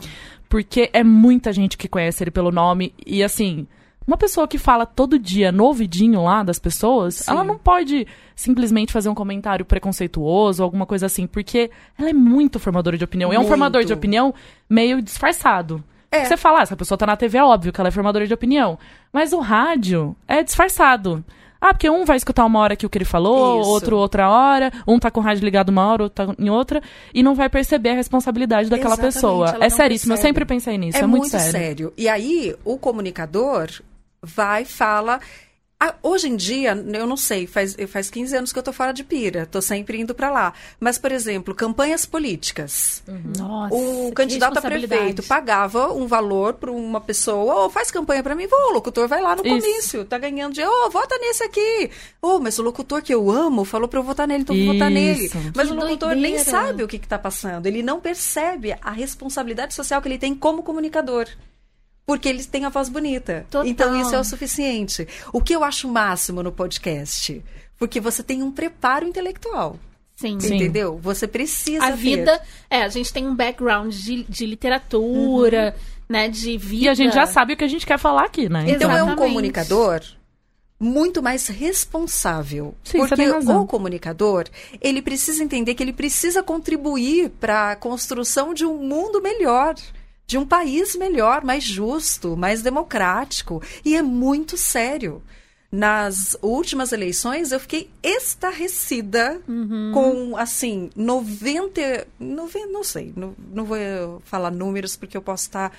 Porque é muita gente que conhece ele pelo nome. E assim, uma pessoa que fala todo dia no ouvidinho lá das pessoas, Sim. ela não pode simplesmente fazer um comentário preconceituoso, alguma coisa assim. Porque ela é muito formadora de opinião. E é um Muito. formador de opinião meio disfarçado. É. Você fala, ah, essa pessoa tá na TV, é óbvio que ela é formadora de opinião. Mas o rádio é disfarçado. Ah, porque um vai escutar uma hora aqui o que ele falou, Isso. outro outra hora, um tá com o rádio ligado uma hora, outro tá em outra, e não vai perceber a responsabilidade daquela Exatamente, pessoa. É seríssimo, eu percebe. sempre pensei nisso, é, é, muito, sério. E aí, o comunicador vai e fala. Ah, hoje em dia, eu não sei, faz, faz 15 anos que eu tô fora de pira, tô sempre indo para lá. Mas, por exemplo, campanhas políticas. Nossa, O que candidato a prefeito pagava um valor para uma pessoa, ou faz campanha para mim, vou, o locutor vai lá no Isso. comício, tá ganhando dinheiro, ô, vota nesse aqui. Ô, mas o locutor que eu amo falou para eu votar nele, então eu vou votar nele. Mas Que o locutor nem doideira. sabe o que está passando, ele não percebe a responsabilidade social que ele tem como comunicador. Porque eles têm a voz bonita. Total. Então isso é o suficiente. O que eu acho máximo no podcast? Porque você tem um preparo intelectual. Sim. Sim. Entendeu? Você precisa A ter. vida. É, a gente tem um background de, de literatura, né? De vida. E a gente já sabe o que a gente quer falar aqui, né? Então é um Exatamente. comunicador muito mais responsável. Sim, você porque tem razão. o comunicador, ele precisa entender que ele precisa contribuir para a construção de um mundo melhor. De um país melhor, mais justo, mais democrático. E é muito sério. Nas últimas eleições, eu fiquei estarrecida Uhum. com, assim, 90, 90 não sei, não, não vou falar números porque eu posso estar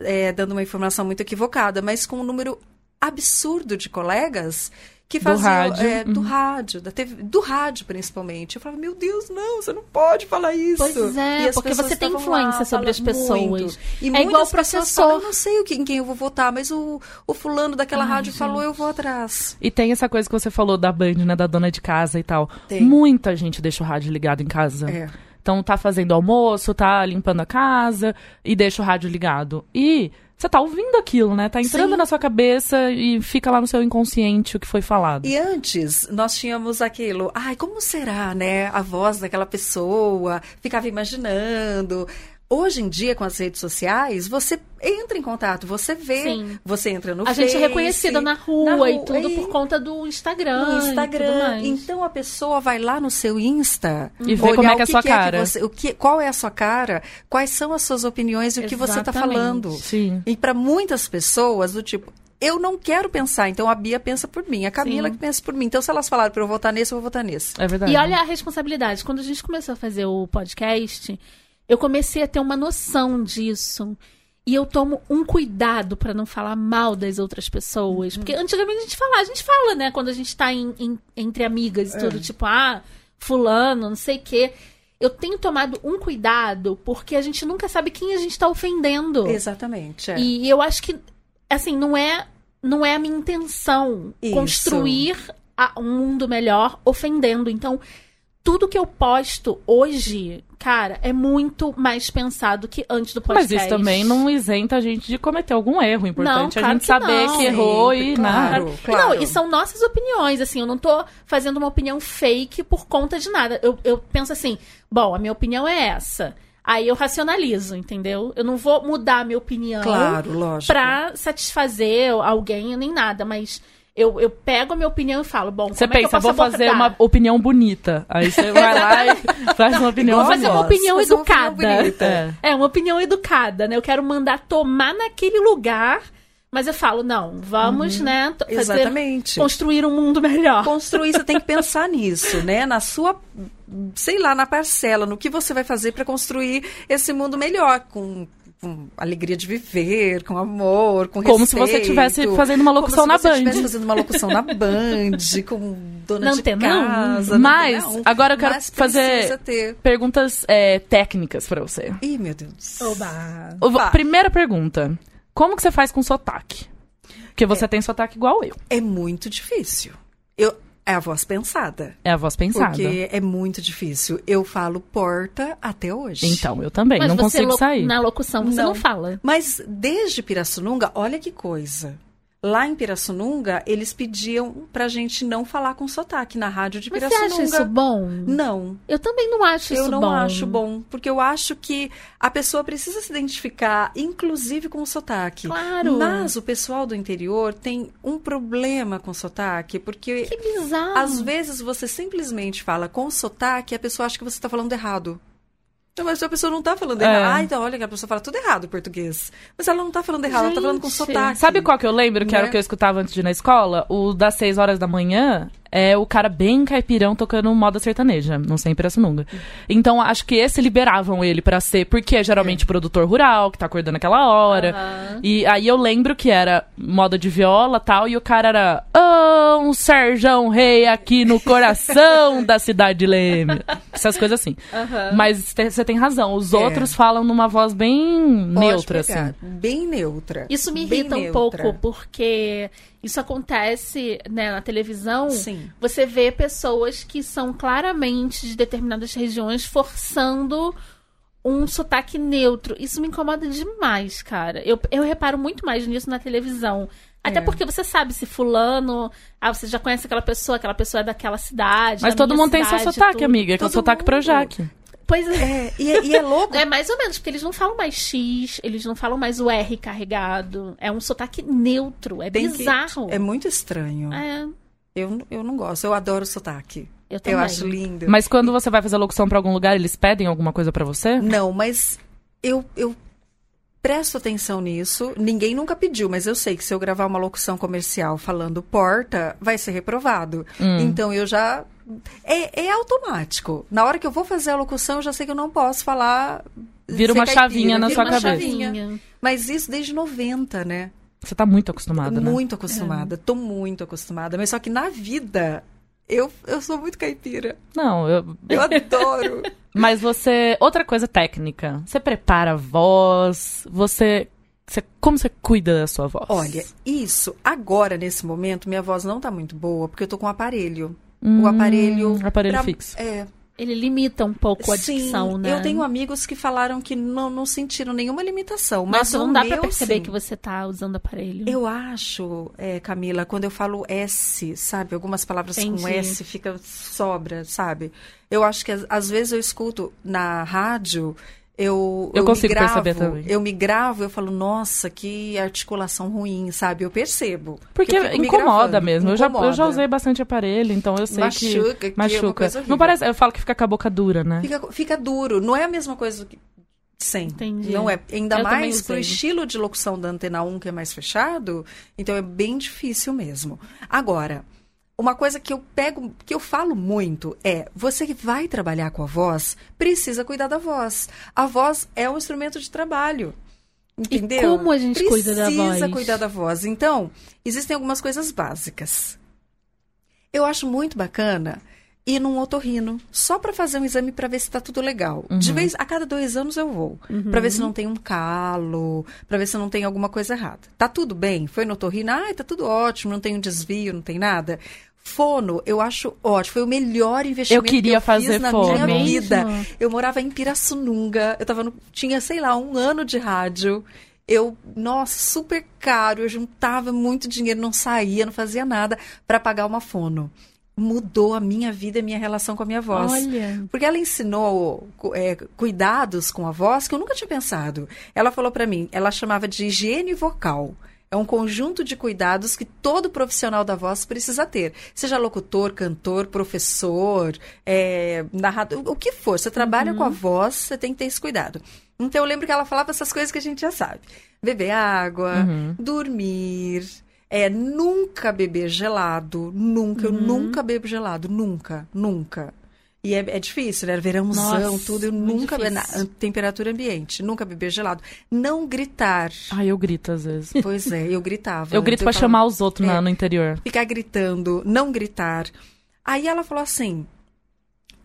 é, dando uma informação muito equivocada, mas com um número absurdo de colegas que Do faziam rádio, é, do uhum. rádio, da TV, do rádio principalmente. Eu falava, meu Deus, não, você não pode falar isso. Pois é, porque você tem estavam lá, influência sobre as pessoas. muito. E É igual o professor. falam, eu não sei o que, em quem eu vou votar, mas o, o fulano daquela Ai, rádio gente. falou, eu vou atrás. E tem essa coisa que você falou da Band, né? Da dona de casa e tal. Tem. Muita gente deixa o rádio ligado em casa. É. Então tá fazendo almoço, tá limpando a casa e deixa o rádio ligado. E você tá ouvindo aquilo, né? Tá entrando Sim. na sua cabeça e fica lá no seu inconsciente o que foi falado. E antes, nós tínhamos aquilo, ai, como será, né? A voz daquela pessoa, ficava imaginando. Hoje em dia, com as redes sociais, você entra em contato, você vê, Sim. você entra no A gente é Face, reconhecida na rua, na e rua, tudo e por conta do Instagram. no e tudo Instagram. mais. Então a pessoa vai lá no seu Insta E vê como é que é a sua que cara. você- o que, qual é a sua cara, quais são as suas opiniões e o que você está Exatamente. falando. Sim. E para muitas pessoas, do tipo, eu não quero pensar, então a Bia pensa por mim, a Camila Sim. que pensa por mim. Então se elas falaram para eu votar nesse, eu vou votar nesse. É verdade. E olha a responsabilidade. Quando a gente começou a fazer o podcast, eu comecei a ter uma noção disso. E eu tomo um cuidado pra não falar mal das outras pessoas. Porque antigamente a gente falava, a gente fala, né? Quando a gente tá em- em- entre amigas e tudo, tipo, ah, fulano, não sei o quê. Eu tenho tomado um cuidado porque a gente nunca sabe quem a gente tá ofendendo. Exatamente. é. E eu acho que, assim, não é, não é a minha intenção Isso. construir a- um mundo melhor ofendendo. Então, tudo que eu posto hoje, cara, é muito mais pensado que antes do Mas podcast. isso também não isenta a gente de cometer algum erro. O importante Não, é a claro gente que saber não. que errou Sempre, e claro. né? claro. Não, e são nossas opiniões, assim, eu não tô fazendo uma opinião fake por conta de nada. Eu, eu penso assim, bom, a minha opinião é essa. Aí eu racionalizo, entendeu? Eu não vou mudar a minha opinião Claro, lógico. pra satisfazer alguém nem nada, mas eu, eu pego a minha opinião e falo, bom, Você como é que eu pensa, posso vou fazer abordar? uma opinião bonita. Aí você vai lá e faz uma opinião Vou fazer uma opinião fazer uma opinião educada. É. É, uma opinião educada, né? Eu quero mandar tomar naquele lugar, mas eu falo, não, vamos, né, t- fazer, Exatamente. construir um mundo melhor. Construir, você tem que pensar nisso, né? Na sua, sei lá, na parcela, no que você vai fazer para construir esse mundo melhor, com com alegria de viver, com amor, com Como respeito. se você estivesse fazendo uma locução Como na se você Band. estivesse fazendo uma locução na Band, com dona Na de Antenão. casa. na Mas, Antenão. agora eu quero Mas fazer- ter. Perguntas é, técnicas pra você. Ih, meu Deus. Oba. Vai. Primeira pergunta. Como que você faz com sotaque? Porque você tem sotaque igual eu. É muito difícil. Eu, é a voz pensada. É a voz pensada. Porque é muito difícil. Eu falo porta até hoje. Então, eu também. Mas não você consigo sair. na locução você não, Não. fala. Mas desde Pirassununga, olha que coisa. Lá em Pirassununga, eles pediam pra gente não falar com sotaque na rádio de Mas você Pirassununga. acha isso bom? Não. Eu também não acho eu isso não bom. acho bom, porque eu acho que a pessoa precisa se identificar, inclusive com o sotaque. Claro. Mas o pessoal do interior tem um problema com sotaque, porque Que bizarro. às vezes você simplesmente fala com sotaque e a pessoa acha que você está falando errado. Então, mas a pessoa não tá falando É. errado. Ah, então olha que a pessoa fala tudo errado em português. Mas ela não tá falando errado, ela tá falando com Gente. sotaque. Sabe qual que eu lembro que era Né? o que eu escutava antes de ir na escola? O das 6 horas da manhã é o cara bem caipirão tocando moda sertaneja, não sei em Pirassununga. Então acho que esse liberavam ele pra ser, porque é geralmente produtor rural, que tá acordando aquela hora. Aham. E aí eu lembro que era moda de viola tal, e o cara era "Ah, um Serjão Rei aqui no coração da cidade de Leme. Essas coisas assim. Aham. Mas você tem razão, os É. outros falam numa voz bem Pode neutra, pegar. assim. Bem neutra. Isso me Bem irrita um neutra. pouco, porque isso acontece né, na televisão. Sim. Você vê pessoas que são claramente de determinadas regiões forçando um sotaque neutro. Isso me incomoda demais, cara. Eu, eu reparo muito mais nisso na televisão. Até É. porque você sabe se fulano. Ah, você já conhece aquela pessoa, aquela pessoa é daquela cidade. Mas todo mundo tem seu cidade, sotaque, tudo. amiga, que é o sotaque mundo. Projac. Pois é. É, e, é- e é louco. É mais ou menos, porque eles não falam mais X, eles não falam mais o R carregado. É um sotaque neutro, é Tem que- bizarro. É muito estranho. É, Eu, eu não gosto. Eu adoro sotaque. eu também. Eu acho lindo. Mas quando você vai fazer locução pra algum lugar, eles pedem alguma coisa pra você? Não, mas eu, eu presto atenção nisso. Ninguém nunca pediu, mas eu sei que se eu gravar uma locução comercial falando porta, vai ser reprovado. Hum. Então eu já. É, é automático. Na hora que eu vou fazer a locução, eu já sei que eu não posso falar. Vira uma caipira, chavinha na vira sua uma cabeça. chavinha. Mas isso desde 90, né? Você tá muito acostumada, né? Muito acostumada. Tô muito acostumada. Mas só que na vida, eu, eu sou muito caipira. Não, eu... Eu adoro. Mas você... Outra coisa técnica. Você prepara a voz, você... você... Como você cuida da sua voz? Olha, isso, agora, nesse momento, minha voz não tá muito boa, porque eu tô com um aparelho. Hum, o aparelho. Aparelho pra- fixo. É. Ele limita um pouco a sim, dicção, né? eu tenho amigos que falaram que não, não sentiram nenhuma limitação. Mas Nossa, não dá pra perceber sim. que você tá usando aparelho. Eu acho, é, Camila, quando eu falo S, sabe? Algumas palavras com Entendi. S fica sobra, sabe? Eu acho que às vezes eu escuto na rádio, eu Eu me consigo gravo, perceber também. Eu me gravo, eu falo, nossa, que articulação ruim, sabe? Eu percebo. Porque eu me incomoda gravando, mesmo. Eu já, eu já incomoda. usei bastante aparelho, então eu sei Machuca, que que... é Machuca. horrível. Não parece... Eu falo que fica com a boca dura, né? Fica, fica duro. Não é a mesma coisa que sem. Entendi. Não é. Ainda Eu mais pro estilo de locução da Antena 1, que é mais fechado, então é bem difícil mesmo. Agora, uma coisa que eu pego, que eu falo muito é: você que vai trabalhar com a voz, precisa cuidar da voz. A voz é um instrumento de trabalho. Entendeu? como a gente cuida da Precisa voz? cuidar da voz. Então, existem algumas coisas básicas. Eu acho muito bacana ir num otorrino só para fazer um exame para ver se tá tudo legal. De vez a cada dois anos eu vou Pra ver se não tem um calo, para ver se não tem alguma coisa errada. Tá tudo bem? Foi no otorrino? Ah, tá tudo ótimo, não tem um desvio, não tem nada. Fono, eu acho ótimo. Foi o melhor investimento Eu queria que eu fiz fazer na fono. minha É mesmo? vida. Eu morava em Pirassununga. Eu tava no, tinha, sei lá, um ano de rádio. Eu, nossa, super caro. Eu juntava muito dinheiro, não saía, não fazia nada para pagar uma fono. Mudou a minha vida e a minha relação com a minha voz. Olha. Porque ela ensinou é, cuidados com a voz que eu nunca tinha pensado. Ela falou pra mim, ela chamava de higiene vocal. É um conjunto de cuidados que todo profissional da voz precisa ter. Seja locutor, cantor, professor, é, narrador, o que for. Você trabalha com a voz, você tem que ter esse cuidado. Então eu lembro que ela falava essas coisas que a gente já sabe. Beber água, dormir, é, nunca beber gelado, nunca, eu nunca bebo gelado, nunca, nunca. E é, é difícil, né? Verãozão, Nossa, tudo. Eu nunca. Na, temperatura ambiente. Nunca beber gelado. Não gritar. Ai, eu grito às vezes. Pois é, eu gritava. Eu grito Então pra chamar os outros na- É. no interior. Ficar gritando, não gritar. Aí ela falou assim.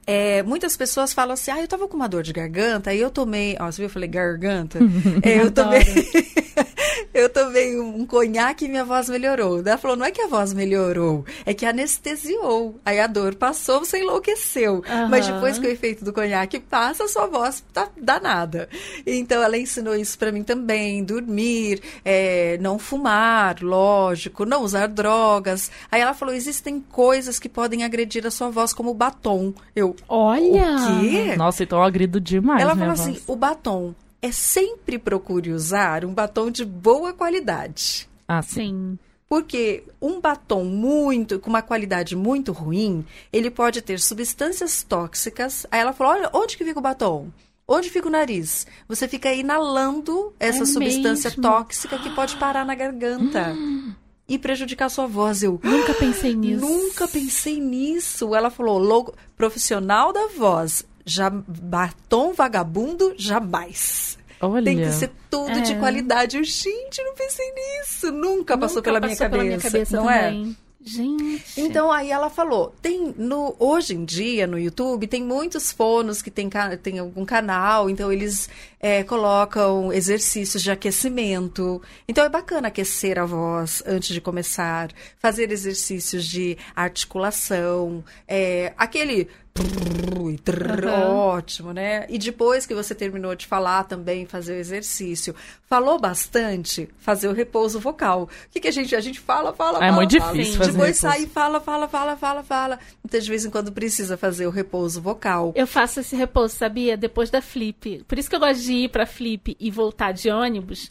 é, muitas pessoas falam assim, ah, eu tava com uma dor de garganta, aí eu tomei, ó, você viu, eu falei garganta? É, eu tomei, eu tomei um conhaque e minha voz melhorou. Ela falou, não é que a voz melhorou, é que anestesiou. Aí a dor passou, você enlouqueceu. Mas Aham. depois que o efeito do conhaque passa, a sua voz tá danada. Então ela ensinou isso pra mim também, dormir, é, não fumar, lógico, não usar drogas. Aí ela falou, existem coisas que podem agredir a sua voz, como o batom. Eu, Olha! o quê? Nossa, então eu agrido demais, Ela falou assim: voz. o batom é sempre procure usar um batom de boa qualidade. Ah, sim. Porque um batom muito, com uma qualidade muito ruim, ele pode ter substâncias tóxicas. Aí ela falou: olha, onde que fica o batom? Onde fica o nariz? Você fica inalando essa É substância mesmo? tóxica que pode parar na garganta e prejudicar a sua voz. Eu Nunca pensei nisso. Nunca pensei nisso. Ela falou, logo, profissional da voz, já, batom vagabundo, jamais. Olha. Tem que ser tudo de É. qualidade. Eu, gente, não pensei nisso. Nunca passou, Nunca pela, passou minha cabeça, não é? também. Gente. Então aí ela falou, tem no hoje em dia no YouTube tem muitos fonos que tem, tem algum canal, então eles é, colocam exercícios de aquecimento. Então é bacana aquecer a voz antes de começar, fazer exercícios de articulação, é, aquele trrr e trrr, Aham. ótimo, né? E depois que você terminou de falar também fazer o exercício. Falou bastante, fazer o repouso vocal. O que, que a gente a gente fala, fala, É fala, muito fala. difícil fazer Depois repouso. sai e fala, fala, fala, fala, fala. Então, de vez em quando precisa fazer o repouso vocal. Eu faço esse repouso, sabia? Depois da flip. Por isso que eu gosto de ir pra flip e voltar de ônibus,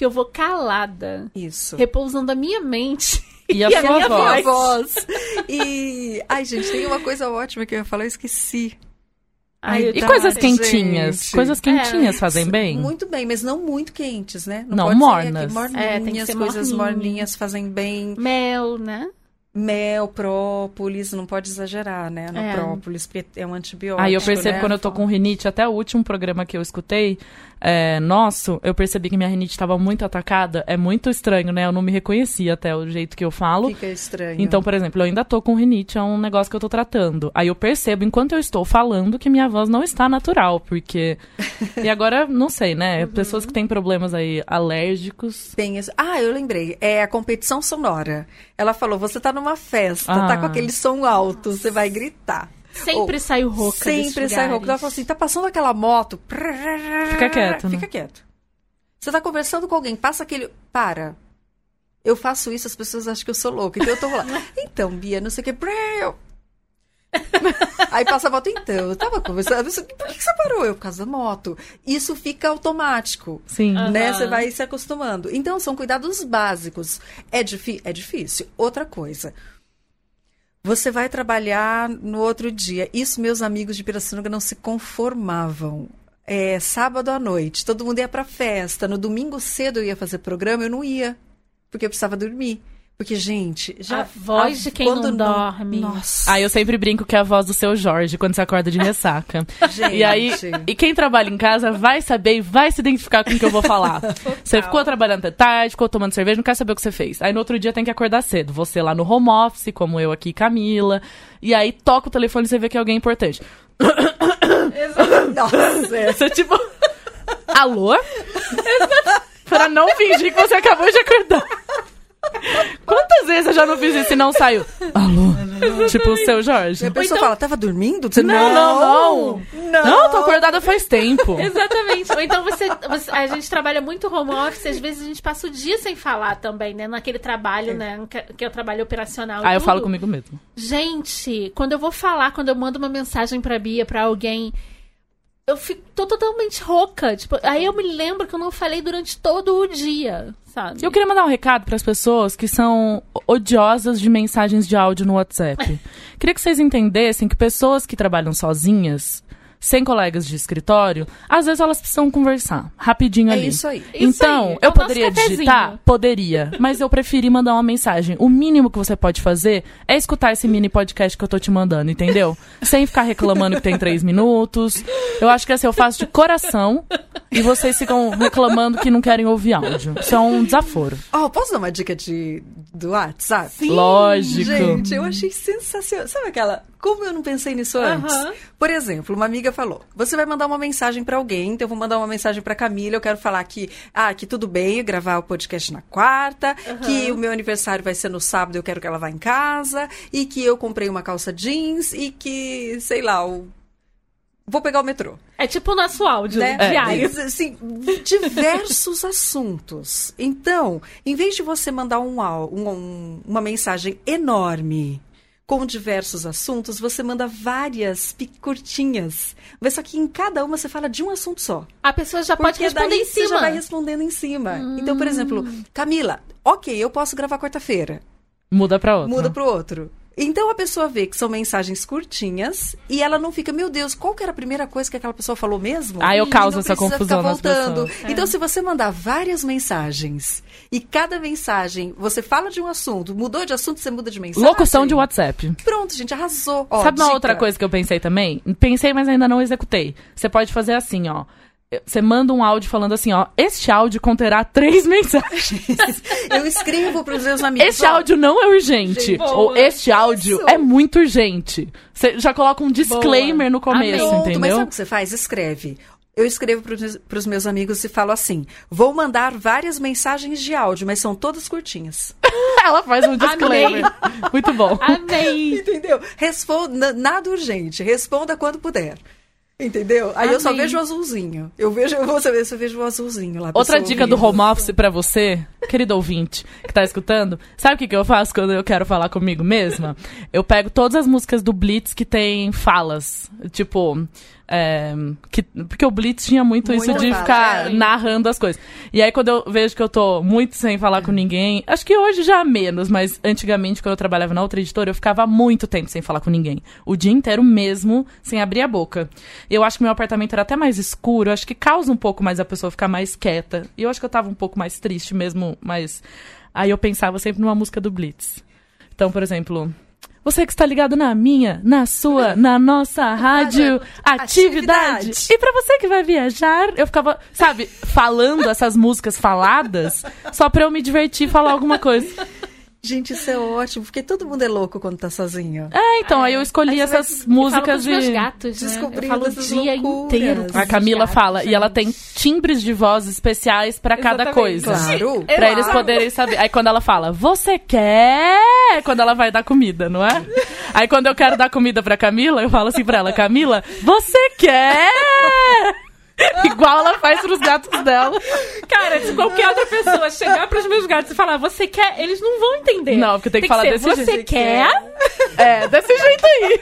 porque eu vou calada, Isso. repousando a minha mente E a sua minha voz. voz. E, ai, gente, tem uma coisa ótima que eu ia falar, eu esqueci. Ai, E tá, coisas gente. quentinhas? Coisas quentinhas fazem bem? Muito bem, mas não muito quentes, né? Não, ser mornas. morninhas, É, tem que ser coisas morninha. morninhas fazem bem. Mel, né? Mel, própolis, não pode exagerar, né? No É. própolis, porque é um antibiótico. Aí eu percebo né? quando eu tô com rinite, até o último programa que eu escutei, é, nosso, eu percebi que minha rinite estava muito atacada. É muito estranho, né? Eu não me reconhecia até o jeito que eu falo. Fica estranho. Então, por exemplo, eu ainda tô com rinite, é um negócio que eu tô tratando. Aí eu percebo, enquanto eu estou falando, que minha voz não está natural, porque. e agora, não sei, né? Uhum. Pessoas que têm problemas aí alérgicos. Tem esse... Ah, eu lembrei. É a competição sonora. Ela falou: você tá numa festa, Ah. tá com aquele som alto, você vai gritar. Sempre Ou- saio rouca Sempre sai rouco. Ela falou assim: tá passando aquela moto. Fica quieto, né? Fica quieto. Você tá conversando com alguém, passa aquele. Para. Eu faço isso, as pessoas acham que eu sou louca. Então eu tô lá. Então, Bia, não sei o que. Aí passa a moto, então, eu tava conversando. Por que você parou? Eu, por causa da moto. Isso fica automático Sim. Ah. né? Você vai se acostumando. Então, são cuidados básicos. É, é difícil. Outra coisa. Você vai trabalhar no outro dia. Isso meus amigos de Pirassununga não se conformavam. É, sábado à noite, todo mundo ia pra festa. No domingo cedo eu ia fazer programa, eu não ia. Porque eu precisava dormir. Porque, gente, já. A voz de quem não quando dorme. Nossa. Aí eu sempre brinco que é a voz do seu Jorge quando você acorda de ressaca. Gente. E aí, e quem trabalha em casa vai saber e vai se identificar com o que eu vou falar. Você ficou trabalhando até tarde, ficou tomando cerveja, não quer saber o que você fez. Aí no outro dia tem que acordar cedo. Você lá no home office, como eu aqui, Camila. E aí toca o telefone e você vê que é alguém importante. Nossa, é. Você tipo. Alô? pra não fingir que você acabou de acordar. Quantas vezes eu já não fiz isso e não saiu? Alô? tipo o seu Jorge. E a pessoa então- fala, tava dormindo? Você, Não, não, não. Não, tô acordada faz tempo. Exatamente. Ou então você, você- A gente trabalha muito home office, às vezes a gente passa o dia sem falar também, né? Naquele trabalho, né? Que, é o trabalho operacional. Aí eu falo comigo mesmo. Gente, quando eu vou falar, quando eu mando uma mensagem pra Bia, pra alguém, eu fico tô totalmente rouca. Tipo, aí eu me lembro que eu não falei durante todo o dia, sabe? Eu queria mandar um recado para as pessoas que são odiosas de mensagens de áudio no WhatsApp. queria que vocês entendessem que pessoas que trabalham sozinhas sem colegas de escritório, às vezes elas precisam conversar rapidinho É ali. isso aí. Isso Então, aí, é eu poderia digitar? Poderia. Mas eu preferi mandar uma mensagem. O mínimo que você pode fazer é escutar esse mini podcast que eu tô te mandando, entendeu? Sem ficar reclamando que tem três minutos. Eu acho que assim, eu faço de coração e vocês ficam reclamando que não querem ouvir áudio. Isso é um desaforo. Oh, posso dar uma dica de, do WhatsApp? Sim. Lógico. Gente, eu achei sensacional. Sabe aquela. Como eu não pensei nisso antes? Por exemplo, uma amiga falou: você vai mandar uma mensagem pra alguém, então eu vou mandar uma mensagem pra Camila. Eu quero falar que, ah, que tudo bem, eu gravar o podcast na quarta, que o meu aniversário vai ser no sábado, eu quero que ela vá em casa, e que eu comprei uma calça jeans e que, sei lá, o... vou pegar o metrô. É tipo o nosso áudio Né? diário. Assim, diversos assuntos. Então, em vez de você mandar um- um- uma mensagem enorme com diversos assuntos, você manda várias curtinhas. Mas só que em cada uma você fala de um assunto só. A pessoa já pode responder daí em você já cima. vai respondendo em cima. Então, por exemplo, Camila, ok, eu posso gravar quarta-feira. Muda pra outra. Muda pro outro. Então a pessoa vê que são mensagens curtinhas e ela não fica, meu Deus, qual que era a primeira coisa que aquela pessoa falou mesmo? Ah, eu causo essa confusão nas voltando. pessoas. Então, se você mandar várias mensagens e cada mensagem você fala de um assunto, mudou de assunto, você muda de mensagem. Locução de WhatsApp. Pronto, gente, arrasou. Ó, Sabe uma dica. outra coisa que eu pensei também? Pensei, mas ainda não executei. Você pode fazer assim, ó. Você manda um áudio falando assim, ó. Este áudio conterá três mensagens. Eu escrevo para os meus amigos. Este ó, áudio não é urgente. Gente, boa. Ou este áudio Isso. é muito urgente. Você já coloca um disclaimer no começo, Amém. Pronto, mas entendeu? sabe o que você faz? Escreve. Eu escrevo para os meus amigos e falo assim: vou mandar várias mensagens de áudio, mas são todas curtinhas. Ela faz um disclaimer. Muito bom. Amei. Entendeu? Responda, nada urgente, responda quando puder. Entendeu? Aí eu só Amém. vejo o azulzinho. Eu vejo, eu vou saber se eu vejo o azulzinho lá. Outra dica do ouvindo. home office pra você, querido ouvinte, que tá escutando, sabe o que, que eu faço quando eu quero falar comigo mesma? Eu pego todas as músicas do Blitz que tem falas. Tipo. é, que, porque o Blitz tinha muito, isso Muita de fala, ficar é. narrando as coisas. E aí, quando eu vejo que eu tô muito sem falar com ninguém, acho que hoje já menos, mas antigamente, quando eu trabalhava na outra editora, eu ficava muito tempo sem falar com ninguém. O dia inteiro mesmo, sem abrir a boca. Eu acho que meu apartamento era até mais escuro, acho que causa um pouco mais a pessoa ficar mais quieta. E eu acho que eu tava um pouco mais triste mesmo, mas. Aí eu pensava sempre numa música do Blitz. Então, por exemplo. Você que está ligado na minha, na sua, na nossa rádio atividade. Atividade. E pra você que vai viajar, eu ficava, sabe, falando essas músicas faladas só pra eu me divertir e falar alguma coisa. Gente, isso é ótimo, porque todo mundo é louco quando tá sozinho. É, então, aí eu escolhi essas músicas os meus e. gatos, né? Descobrindo o dia loucuras. inteiro. A Camila gatos, fala, e ela gente. tem timbres de voz especiais pra cada coisa. Claro. Pra eles poderem saber. Aí quando ela fala, você quer? Quando ela vai dar comida, não é? Aí quando eu quero dar comida pra Camila, eu falo assim pra ela, Camila, você quer? Igual ela faz pros gatos dela. Cara, se qualquer outra pessoa chegar pros meus gatos e falar, você quer? Eles não vão entender. Não, porque tem que falar ser, desse você jeito. quer? É, desse jeito aí.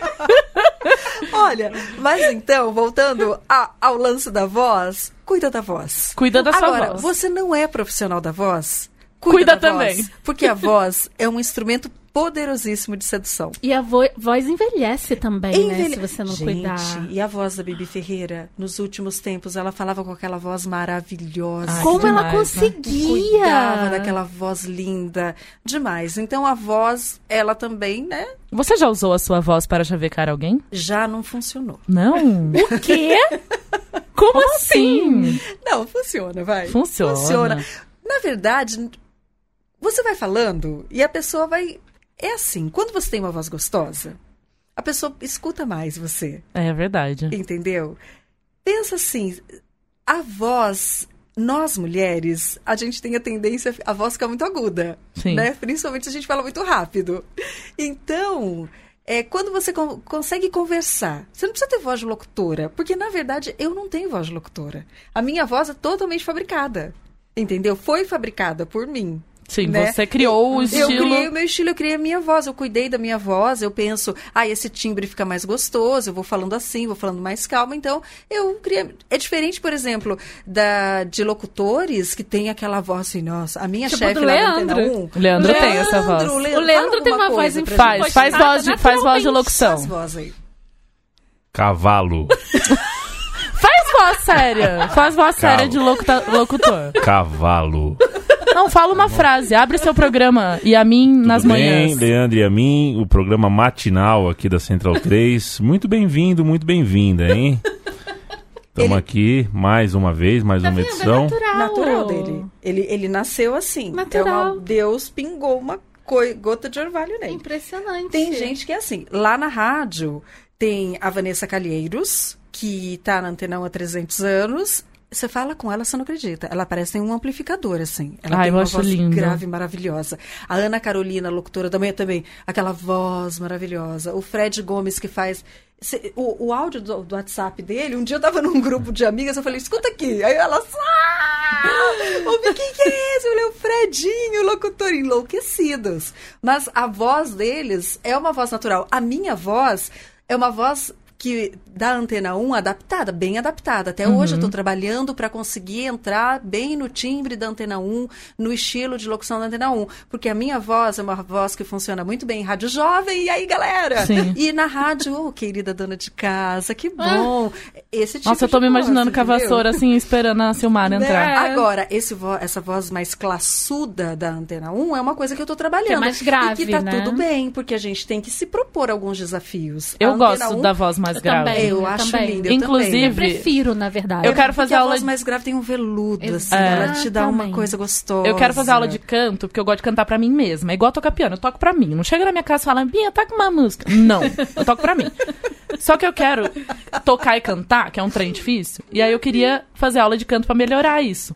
Olha, mas então, voltando a- ao lance da voz, cuida da voz. Cuida da sua Agora, voz. você não é profissional da voz? Cuida da também. Voz, porque a voz é um instrumento poderosíssimo de sedução. E a vo- voz envelhece também, né? Envelhe- Se você não Gente, cuidar. E a voz da Bibi Ferreira, nos últimos tempos, ela falava com aquela voz maravilhosa. Ai, Como que ela demais, né? conseguia! Cuidava daquela voz linda. Demais. Então a voz, ela também, né, Você já usou a sua voz para chavecar alguém? já não funcionou. Não. O quê? Como assim? Não, funciona, vai. Funciona. Funciona. Na verdade, você vai falando e a pessoa vai. É assim, quando você tem uma voz gostosa, a pessoa escuta mais você, É verdade. entendeu? Pensa assim, a voz. Nós, mulheres, a gente tem a tendência, a voz ficar muito aguda, Sim. né? Principalmente se a gente fala muito rápido. Então, é, quando você con- consegue conversar, você não precisa ter voz de locutora, porque na verdade eu não tenho voz de locutora. A minha voz é totalmente fabricada, entendeu? Foi fabricada por mim. Sim, né? você criou o Eu estilo. criei o meu estilo, eu criei a minha voz, eu cuidei da minha voz, eu penso, ah, esse timbre fica mais gostoso, eu vou falando assim, vou falando mais calma, então eu criei. É diferente, por exemplo, da de locutores que tem aquela voz assim, nossa, a minha Tipo chefe lá Leandro. 1. O Leandro tem essa voz. Le- O Leandro tem uma voz em Faz, faz voz de, faz voz de locução. Faz voz aí. Cavalo. Faz voz séria. Faz voz séria de locuta- locutor. Cavalo. Não, fala uma frase. Abre seu programa e a mim nas Tudo bem, manhãs. Leandro e a mim, o programa matinal aqui da Central 3. Muito bem-vindo, muito bem-vinda, hein? Estamos aqui mais uma vez, mais Tá uma vendo? É edição. natural. Natural dele. Ele, ele nasceu assim. Natural. É uma- Deus pingou uma gota de orvalho É nele. impressionante. Tem gente que é assim. Lá na rádio tem a Vanessa Calheiros, que tá na Antena 1 há 300 anos. Você fala com ela, você não acredita. Ela parece um amplificador, assim. Ela Ai, tem uma voz lindo. grave maravilhosa. A Ana Carolina, locutora da manhã também, aquela voz maravilhosa. O Fred Gomes, que faz. O, o áudio do, do WhatsApp dele, um dia eu tava num grupo de amigas, eu falei, escuta aqui. Aí ela. Ah! Ouvi, quem que é esse? Eu falei, o Fredinho, locutor, enlouquecidos. Mas a voz deles é uma voz natural. A minha voz é uma voz que da Antena 1 adaptada, bem adaptada. Até hoje eu estou trabalhando para conseguir entrar bem no timbre da Antena 1, no estilo de locução da Antena 1, porque a minha voz é uma voz que funciona muito bem em rádio jovem. E aí, galera? Sim. E na rádio, oh, querida dona de casa, que bom. Esse tipo Nossa, eu tô me voz, imaginando com a vassoura assim, esperando a Silmara Né? entrar. Agora, esse vo- essa voz mais classuda da Antena 1 é uma coisa que eu tô trabalhando. Que é mais grave, E que tá né? tudo bem, porque a gente tem que se propor alguns desafios. Eu gosto 1 da voz mais Eu grave. também. Eu Eu acho também. lindo. eu Inclusive, também. Eu prefiro, na verdade. Eu quero fazer Porque a aula voz mais grave tem um veludo, assim. É. Ela te dá uma coisa gostosa. Eu quero fazer aula de canto, porque eu gosto de cantar pra mim mesma. É igual tocar piano, eu toco pra mim. Não chega na minha casa e fala, Bia, toca uma música. Não, eu toco pra mim. Só que eu quero tocar e cantar, que é um trem difícil. E aí eu queria fazer aula de canto pra melhorar isso.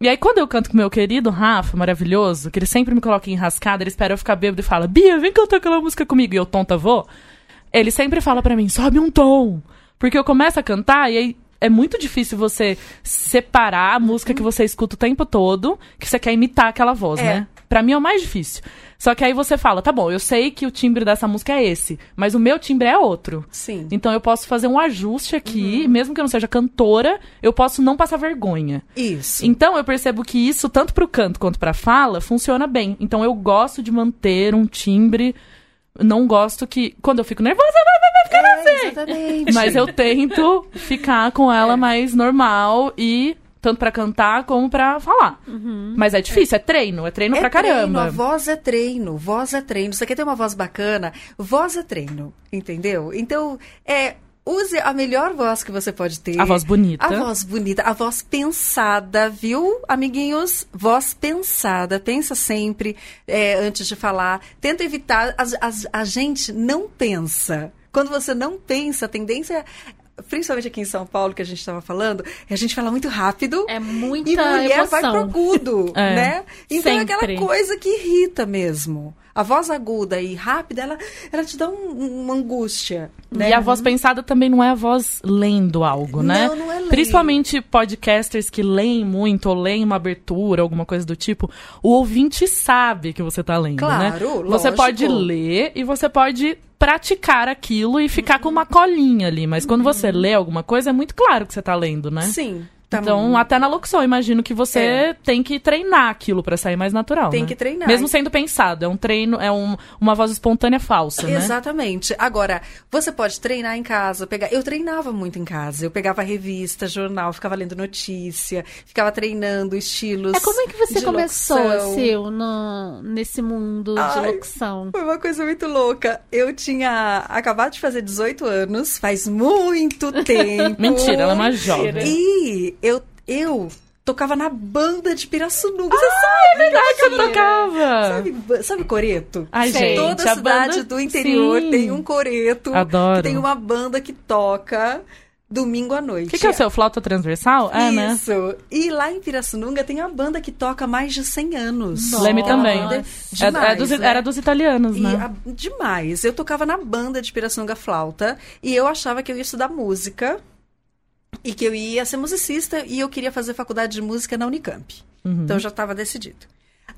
E aí, quando eu canto com meu querido Rafa, maravilhoso, que ele sempre me coloca em rascada, ele espera eu ficar bêbado e fala, Bia, vem cantar aquela música comigo. E eu tonta vou. Ele sempre fala pra mim, sobe um tom. Porque eu começo a cantar e aí é muito difícil você separar a música que você escuta o tempo todo, que você quer imitar aquela voz, É. né? Pra mim é o mais difícil. Só que aí você fala, tá bom, eu sei que o timbre dessa música é esse, mas o meu timbre é outro. Sim. Então eu posso fazer um ajuste aqui, mesmo que eu não seja cantora, eu posso não passar vergonha. Isso. Então eu percebo que isso, tanto pro canto quanto pra fala, funciona bem. Então eu gosto de manter um timbre. Não gosto que. Quando eu fico nervosa, vai, vai, vai ficar assim. É, exatamente. Mas eu tento ficar com ela mais normal e. Tanto pra cantar como pra falar. Mas é difícil, é treino, é treino pra Treino, caramba. a voz é treino, voz é treino. Você quer ter uma voz bacana? Voz é treino, entendeu? Então, é, use a melhor voz que você pode ter. A voz bonita. A voz bonita, a voz pensada, viu, amiguinhos? Voz pensada, pensa sempre é, antes de falar. Tenta evitar, as- as- a gente não pensa. Quando você não pensa, a tendência... Principalmente aqui em São Paulo, que a gente estava falando, a gente fala muito rápido. É muita E mulher vai pro emoção. agudo, É. né? Então é Sempre. aquela coisa que irrita mesmo. A voz aguda e rápida, ela, ela te dá um- uma angústia, né? E a voz pensada também não é a voz lendo algo, né? Não, não é lendo. Principalmente podcasters que leem muito ou leem uma abertura, alguma coisa do tipo, o ouvinte sabe que você tá lendo, né? Claro, Você lógico. pode ler e você pode praticar aquilo e ficar com uma colinha ali, mas quando você lê alguma coisa é muito claro que você tá lendo, né? Sim. Tá Então, até na locução, eu imagino que você É. tem que treinar aquilo pra sair mais natural. Tem né? que treinar. Mesmo sendo pensado, é um treino, é um- uma voz espontânea falsa, né? Exatamente. Agora, você pode treinar em casa, pegar. Eu treinava muito em casa. Eu pegava revista, jornal, ficava lendo notícia, ficava treinando estilos. É como é que você começou, locução. Sil, no, nesse mundo Ai. de locução? Foi uma coisa muito louca. Eu tinha acabado de fazer 18 anos, faz muito tempo. Mentira, ela é uma jovem. E eu, eu tocava na banda de Pirassununga. Você sabe, verdade, você Gatinha? tocava. Sabe, sabe Coreto? Ai, Sei. gente, Toda cidade banda- do interior Sim. tem um Coreto. Adoro. Que tem uma banda que toca domingo à noite. O que, que é o seu? Flauta transversal? É, né? Isso. E lá em Pirassununga tem a banda que toca há mais de 100 anos. Nossa. Leme também. Banda É- demais, é dos- né? Era dos italianos, E né? a- demais. Eu tocava na banda de Pirassununga Flauta e eu achava que eu ia estudar música e que eu ia ser musicista e eu queria fazer faculdade de música na Unicamp. Uhum. Então já estava decidido.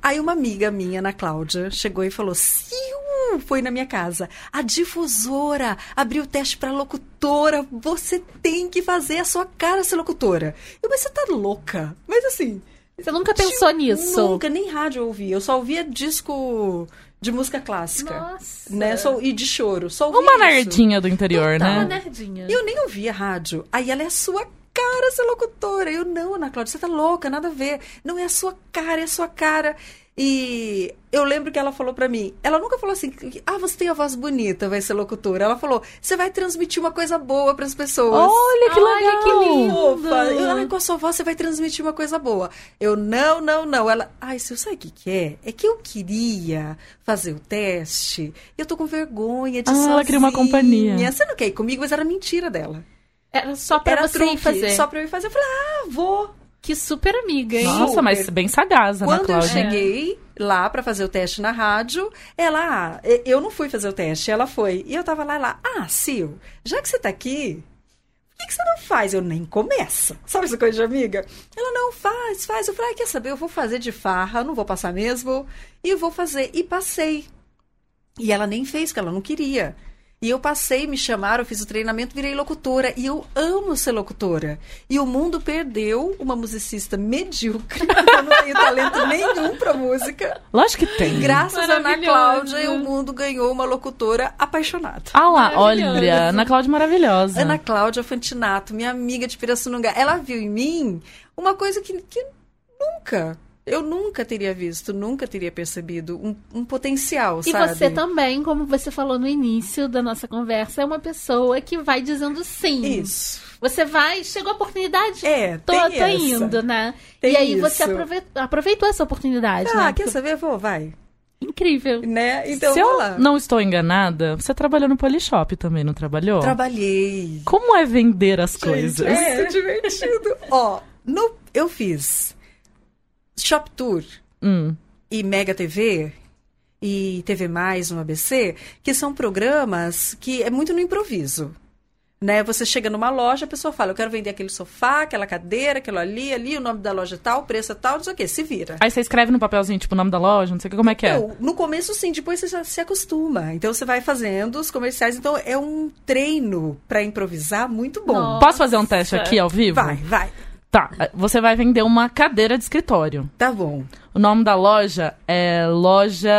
Aí uma amiga minha, Ana Cláudia, chegou e falou: Sil, foi na minha casa. A difusora abriu o teste para locutora. Você tem que fazer a sua cara ser locutora. Eu, mas você tá louca? Mas assim. Você nunca pensou nisso? Nunca, nem rádio eu ouvia. Eu só ouvia disco de música clássica. Nossa. Né? Só, e de choro. Só Uma isso. nerdinha do interior, Total. Uma né? nerdinha. Eu nem ouvia rádio. Aí ela é a sua cara ser locutora. Eu, não, Ana Cláudia, você tá louca, nada a ver. Não é a sua cara, é a sua cara. E eu lembro que ela falou pra mim, ela nunca falou assim, ah, você tem a voz bonita, vai ser locutora. Ela falou, você vai transmitir uma coisa boa pras pessoas. Olha que Olha legal! que lindo. Eu, com a sua voz você vai transmitir uma coisa boa. Eu, não, não, não. Ela, ai, você sabe o que, que é? É que eu queria fazer o teste. Eu tô com vergonha de Ah, ela queria uma sozinha. companhia. Você não quer ir comigo? Mas era mentira dela. Era só pra Era você truque, fazer. Só pra eu ir fazer. Eu falei, ah, vou. Que super amiga, hein? Nossa, mas Super. bem sagaz, Ana Quando eu Cláudia. cheguei lá pra fazer o teste na rádio, ela, ah, eu não fui fazer o teste, ela foi. E eu tava lá, lá, ah, Sil, já que você tá aqui, por que, que você não faz? Eu nem começa. Sabe essa coisa de amiga? Ela não faz, faz. Eu falei, ah, quer saber? Eu vou fazer de farra, não vou passar mesmo. E eu vou fazer. E passei. E ela nem fez, porque ela não queria. E eu passei, me chamaram, eu fiz o treinamento, virei locutora. E eu amo ser locutora. E o mundo perdeu uma musicista medíocre. eu não tenho talento nenhum pra música. Lógico que tem. Graças a Ana. Cláudia, o mundo ganhou uma locutora apaixonada. Ah lá, olha, Ana Cláudia maravilhosa. Ana Cláudia Fantinato, minha amiga de Pirassununga, ela viu em mim uma coisa que, que nunca, eu nunca teria visto, nunca teria percebido um, um potencial, E sabe? você também, como você falou no início da nossa conversa, é uma pessoa que vai dizendo sim. Isso. Você vai, chegou a oportunidade, É, tô, tem tô essa. indo, né? Tem e aí você isso. aprove- aproveitou essa oportunidade, Ah, né? quer saber? Vou, vai. Incrível. Né? Então, Se eu lá. não estou enganada, você trabalhou no Polishop também, não trabalhou? Trabalhei. Como é vender as coisas? É, divertido. Ó, no, eu fiz Shop Tour Hum. e Mega TV e TV Mais no ABC, que são programas que é muito no improviso. Né? Você chega numa loja, a pessoa fala, eu quero vender aquele sofá, aquela cadeira, aquilo ali, ali, o nome da loja é tal, o preço é tal, não sei o quê, se vira. Aí você escreve no papelzinho, tipo, o nome da loja, não sei o que, como é que é? Então, no começo, sim, depois você já se acostuma. Então, você vai fazendo os comerciais. Então, é um treino para improvisar muito bom. Nossa. Posso fazer um teste aqui ao vivo? Vai, vai. Tá, você vai vender uma cadeira de escritório. Tá bom. O nome da loja é Loja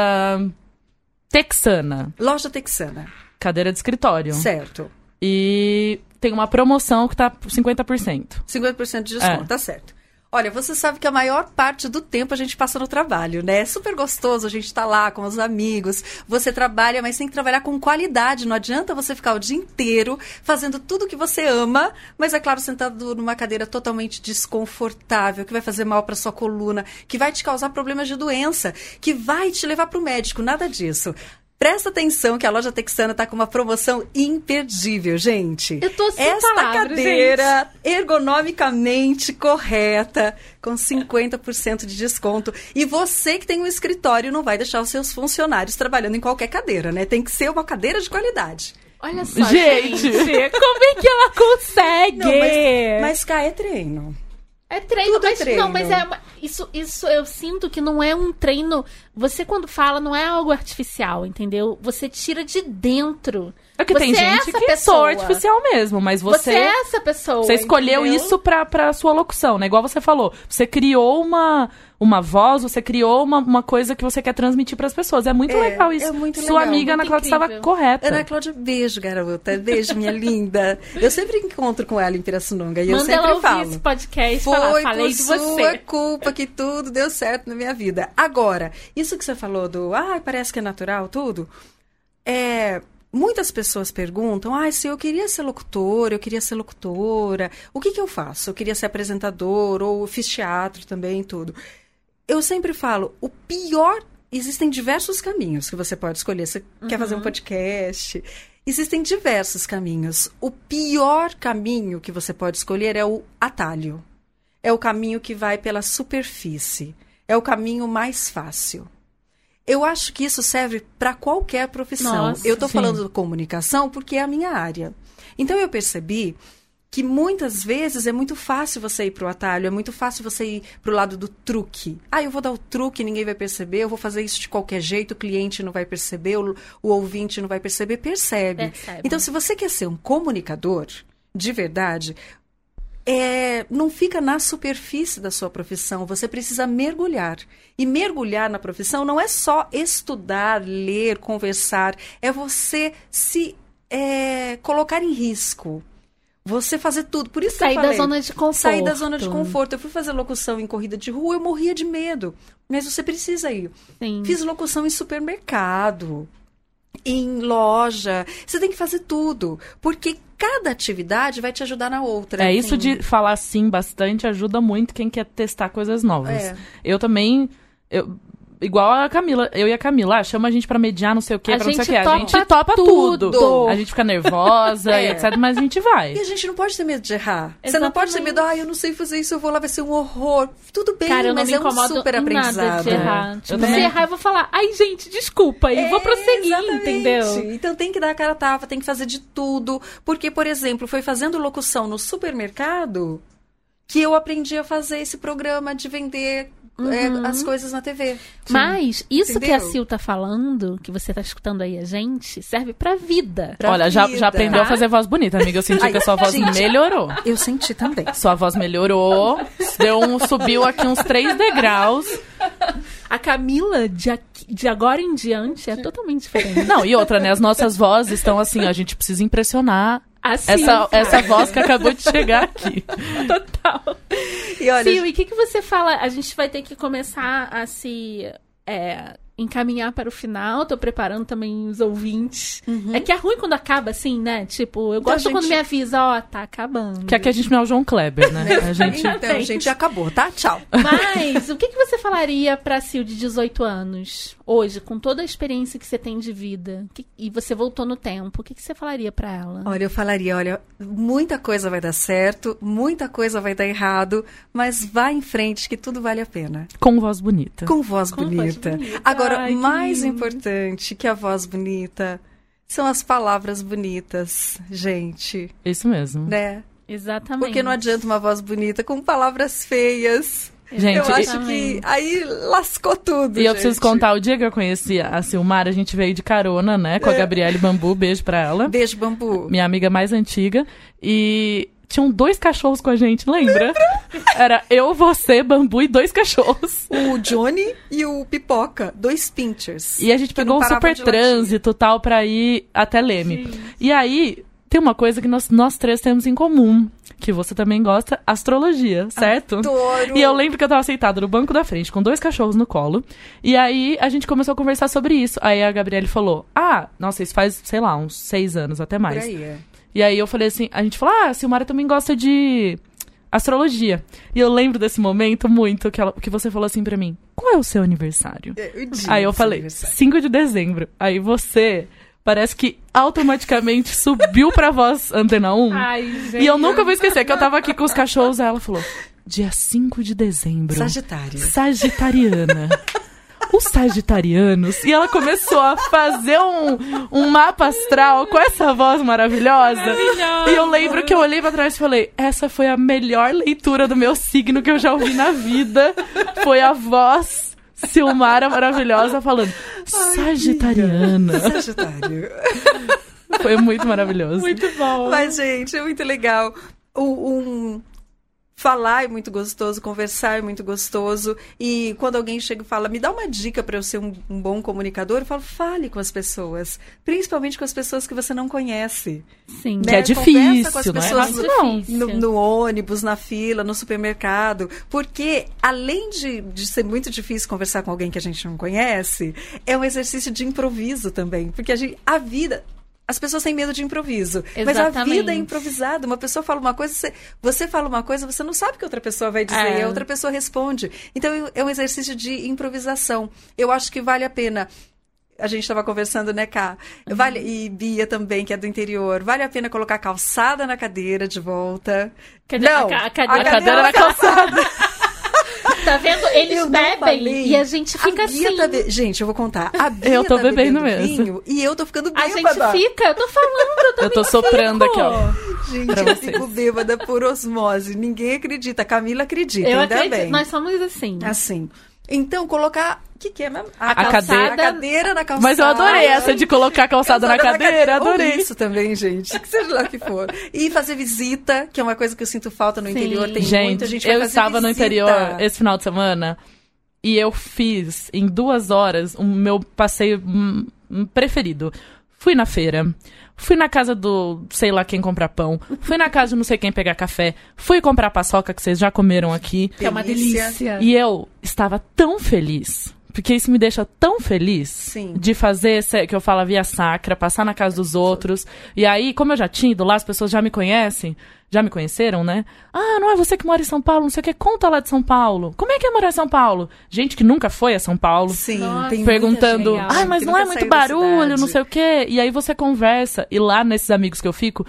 Texana. Loja texana. Cadeira de escritório. Certo. E tem uma promoção que tá por 50%. 50% de desconto, É. tá certo. Olha, você sabe que a maior parte do tempo a gente passa no trabalho, né? É super gostoso a gente estar lá com os amigos. Você trabalha, mas tem que trabalhar com qualidade. Não adianta você ficar o dia inteiro fazendo tudo que você ama, mas é claro, sentado numa cadeira totalmente desconfortável, que vai fazer mal para sua coluna, que vai te causar problemas de doença, que vai te levar para o médico. Nada disso. Presta atenção que a loja texana está com uma promoção imperdível, gente. Eu tô sem Esta palavras, cadeira ergonomicamente correta, com 50% de desconto. E você que tem um escritório não vai deixar os seus funcionários trabalhando em qualquer cadeira, né? Tem que ser uma cadeira de qualidade. Olha só, Gente, gente. como é que ela consegue? Não, mas, mas cá é treino. É treino, Tudo é mas treino. não, mas é uma- isso, isso eu sinto que não é um treino. Você quando fala não é algo artificial, entendeu? Você tira de dentro. É que você tem é gente essa que pessoa. soa artificial mesmo, mas Você, você... é essa pessoa. Você escolheu entendeu? isso pra, pra sua locução, né? Igual você falou. Você criou uma, uma voz, você criou uma, uma coisa que você quer transmitir pras pessoas. É muito É, legal isso. é muito Sua legal, amiga Ana Cláudia estava correta. Ana Cláudia, beijo, garota. Beijo, minha linda. Eu sempre encontro com ela em Pirassununga e eu Manda sempre ela ouvir falo. esse podcast e falar, Foi falei por de sua você. culpa que tudo deu certo na minha vida. Agora, isso que você falou do, ah, parece que é natural, tudo. É, muitas pessoas perguntam, ah, se eu queria ser locutora, eu queria ser locutora, o que que eu faço? Eu queria ser apresentador ou fiz teatro também, tudo. Eu sempre falo, o pior existem diversos caminhos que você pode escolher. Você quer fazer um podcast? Existem diversos caminhos. O pior caminho que você pode escolher é o atalho. É o caminho que vai pela superfície. É o caminho mais fácil. Eu acho que isso serve para qualquer profissão. Nossa, eu estou falando de comunicação porque é a minha área. Então eu percebi que muitas vezes é muito fácil você ir para o atalho, é muito fácil você ir para o lado do truque. Ah, eu vou dar o truque, ninguém vai perceber, eu vou fazer isso de qualquer jeito, o cliente não vai perceber, o, o ouvinte não vai perceber, percebe. Percebe. Então, se você quer ser um comunicador, de verdade, é, não fica na superfície da sua profissão, você precisa mergulhar. E mergulhar na profissão não é só estudar, ler, conversar, é você se é, colocar em risco. Você fazer tudo. Por isso que Sair eu da falei, zona de conforto. Sair da zona de conforto. Eu fui fazer locução em corrida de rua, eu morria de medo. Mas você precisa ir. Sim. Fiz locução em supermercado, em loja. Você tem que fazer tudo. Porque cada atividade vai te ajudar na outra. É, isso de falar sim bastante ajuda muito quem quer testar coisas novas. É. Eu também. Eu, igual a Camila, eu e a Camila, ah, chama a gente pra mediar, não sei o que, A pra não sei o gente que. A topa gente topa tudo. tudo. A gente fica nervosa É. e etc, mas a gente vai. E a gente não pode ter medo de errar. Você não pode ter medo, ah, eu não sei fazer isso, eu vou lá, vai ser um horror. Tudo bem, Cara, mas é um super aprendizado. de errar. Eu Tipo, se errar, eu vou falar, ai, gente, desculpa, e vou É, prosseguir, exatamente. entendeu? Então tem que dar a cara a tapa, tem que fazer de tudo. Porque, por exemplo, foi fazendo locução no supermercado que eu aprendi a fazer esse programa de vender é, as coisas na TV. Mas isso que a Entendeu? Sil tá falando, que você tá escutando aí a gente, serve pra vida. Pra Olha, já, vida. já aprendeu a Tá? fazer voz bonita, amiga. Eu senti que a sua voz gente. melhorou. Eu senti também. Sua voz melhorou, deu um, subiu aqui uns três degraus. A Camila, de, aqui- de agora em diante, é totalmente diferente. Não, e outra, né? As nossas vozes estão assim, ó, a gente precisa impressionar Assim, essa, cara. essa voz que acabou de chegar aqui. total. E olha, Sil, e o que, que você fala? A gente vai ter que começar a se é, encaminhar para o final. Tô preparando também os ouvintes. É que é ruim quando acaba assim, né? Tipo, eu Então, gosto gente- quando me avisa, ó, tá acabando. Que aqui a gente não é o João Kleber, né? A gente. então, gente, já acabou, tá? Tchau. Mas o que, que você falaria pra Sil de 18 anos, hoje, com toda a experiência que você tem de vida, que- e você voltou no tempo, o que, que você falaria pra ela? Olha, eu falaria, olha, muita coisa vai dar certo, muita coisa vai dar errado, mas vá em frente que tudo vale a pena. Com voz bonita. Com voz Com voz bonita. bonita. Agora, Ai, mais lindo. importante que a voz bonita são as palavras bonitas, gente, Isso mesmo. né? Exatamente. Porque não adianta uma voz bonita com palavras feias. Gente, eu e- acho que aí lascou tudo. E eu gente. preciso contar, o dia que eu conheci a Silmar, a gente veio de carona, né? Com a É. Gabriele Bambu, beijo pra ela. Beijo, bambu. Minha amiga mais antiga. E tinham dois cachorros com a gente, lembra? Era eu, você, Bambu e dois cachorros. O Johnny e o Pipoca, dois pinchers. E a gente pegou um super trânsito tal pra ir até Leme. E aí, tem uma coisa que nós, nós três temos em comum, que você também gosta, astrologia, certo? Adoro. E eu lembro que eu tava sentada no banco da frente com dois cachorros no colo. E aí a gente começou a conversar sobre isso. Aí a Gabriele falou: Ah, nossa, isso faz, sei lá, uns seis anos, até Por mais. aí, é. E aí eu falei assim, a gente falou, ah, a Silmara também gosta de astrologia. E eu lembro desse momento muito que, ela, que você falou assim pra mim, qual é o seu aniversário? É, Aí eu falei, aniversário. 5 de dezembro. Aí você parece que automaticamente subiu pra voz Antena 1. Ai, gente. e eu nunca vou esquecer que eu tava aqui com os cachorros, aí ela falou, dia 5 de dezembro. Sagitário. Sagitariana. Os Sagitarianos. E ela começou a fazer um, um mapa astral com essa voz maravilhosa. Maravilhosa. E eu lembro que eu olhei pra trás e falei: essa foi a melhor leitura do meu signo que eu já ouvi na vida. Foi a voz Silmara maravilhosa falando Sagitariana. Sagitário. Foi muito maravilhoso. Muito bom. Mas, gente, é muito legal. O- um, falar é muito gostoso, conversar é muito gostoso. E quando alguém chega e fala, me dá uma dica para eu ser um, um bom comunicador, eu falo, fale com as pessoas. Principalmente com as pessoas que você não conhece. Sim. Que né? é Conversa com as difícil, não é pessoas não. Difícil. No, no ônibus, na fila, no supermercado. Porque, além de, de ser muito difícil conversar com alguém que a gente não conhece, é um exercício de improviso também. Porque a, gente, a vida. As pessoas têm medo de improviso. Mas a Exatamente. vida é improvisada. Uma pessoa fala uma coisa, você, você fala uma coisa, você não sabe o que outra pessoa vai dizer, É. e a outra pessoa responde. Então é um exercício de improvisação. Eu acho que vale a pena. A gente estava conversando, né, Cá? Vale, e Bia também, que é do interior. Vale a pena colocar a calçada na cadeira de volta. Cadê- não, a ca- a cadeira- A cadeira na calçada. Tá vendo? Eles Eu bebem e a gente fica a Bia assim. tá be- Gente, eu vou contar. A Bia Eu tô tá bebendo mesmo. vinho e eu tô ficando A gente bêbada. fica, eu tô falando, eu Eu tô soprando fico. aqui, ó. Gente, pra eu vocês. fico bêbada por osmose. Ninguém acredita. A Camila acredita, Eu ainda acredito, bem. nós somos assim. Assim. Então, colocar. O que, que é mesmo? A A calçada, A cadeira na calçada. Mas eu adorei essa de colocar a calçada na cadeira, Ou adorei. isso também, gente. Que seja lá o que for. E fazer visita, que é uma coisa que eu sinto falta no Sim. interior. Tem Gente, muita gente vai eu fazer estava no visita. interior esse final de semana e eu fiz em duas horas o meu passeio preferido. fui na feira, fui na casa do sei lá quem comprar pão, fui na casa de não sei quem pegar café, fui comprar paçoca que vocês já comeram aqui. Que é uma delícia. E eu estava tão feliz. Porque isso me deixa tão feliz Sim. de fazer, esse- que eu falo, via sacra, passar na casa dos outros. E aí, como eu já tinha ido lá, as pessoas já me conhecem, já me conheceram, né? Ah, não é você que mora em São Paulo, não sei o que, conta lá de São Paulo. Como é que é morar em São Paulo? Gente que nunca foi a São Paulo. Sim, Nossa. tem muita Perguntando, gente, ai, mas que não é muito barulho, cidade." não sei o quê. E aí você conversa. E lá nesses amigos que eu fico,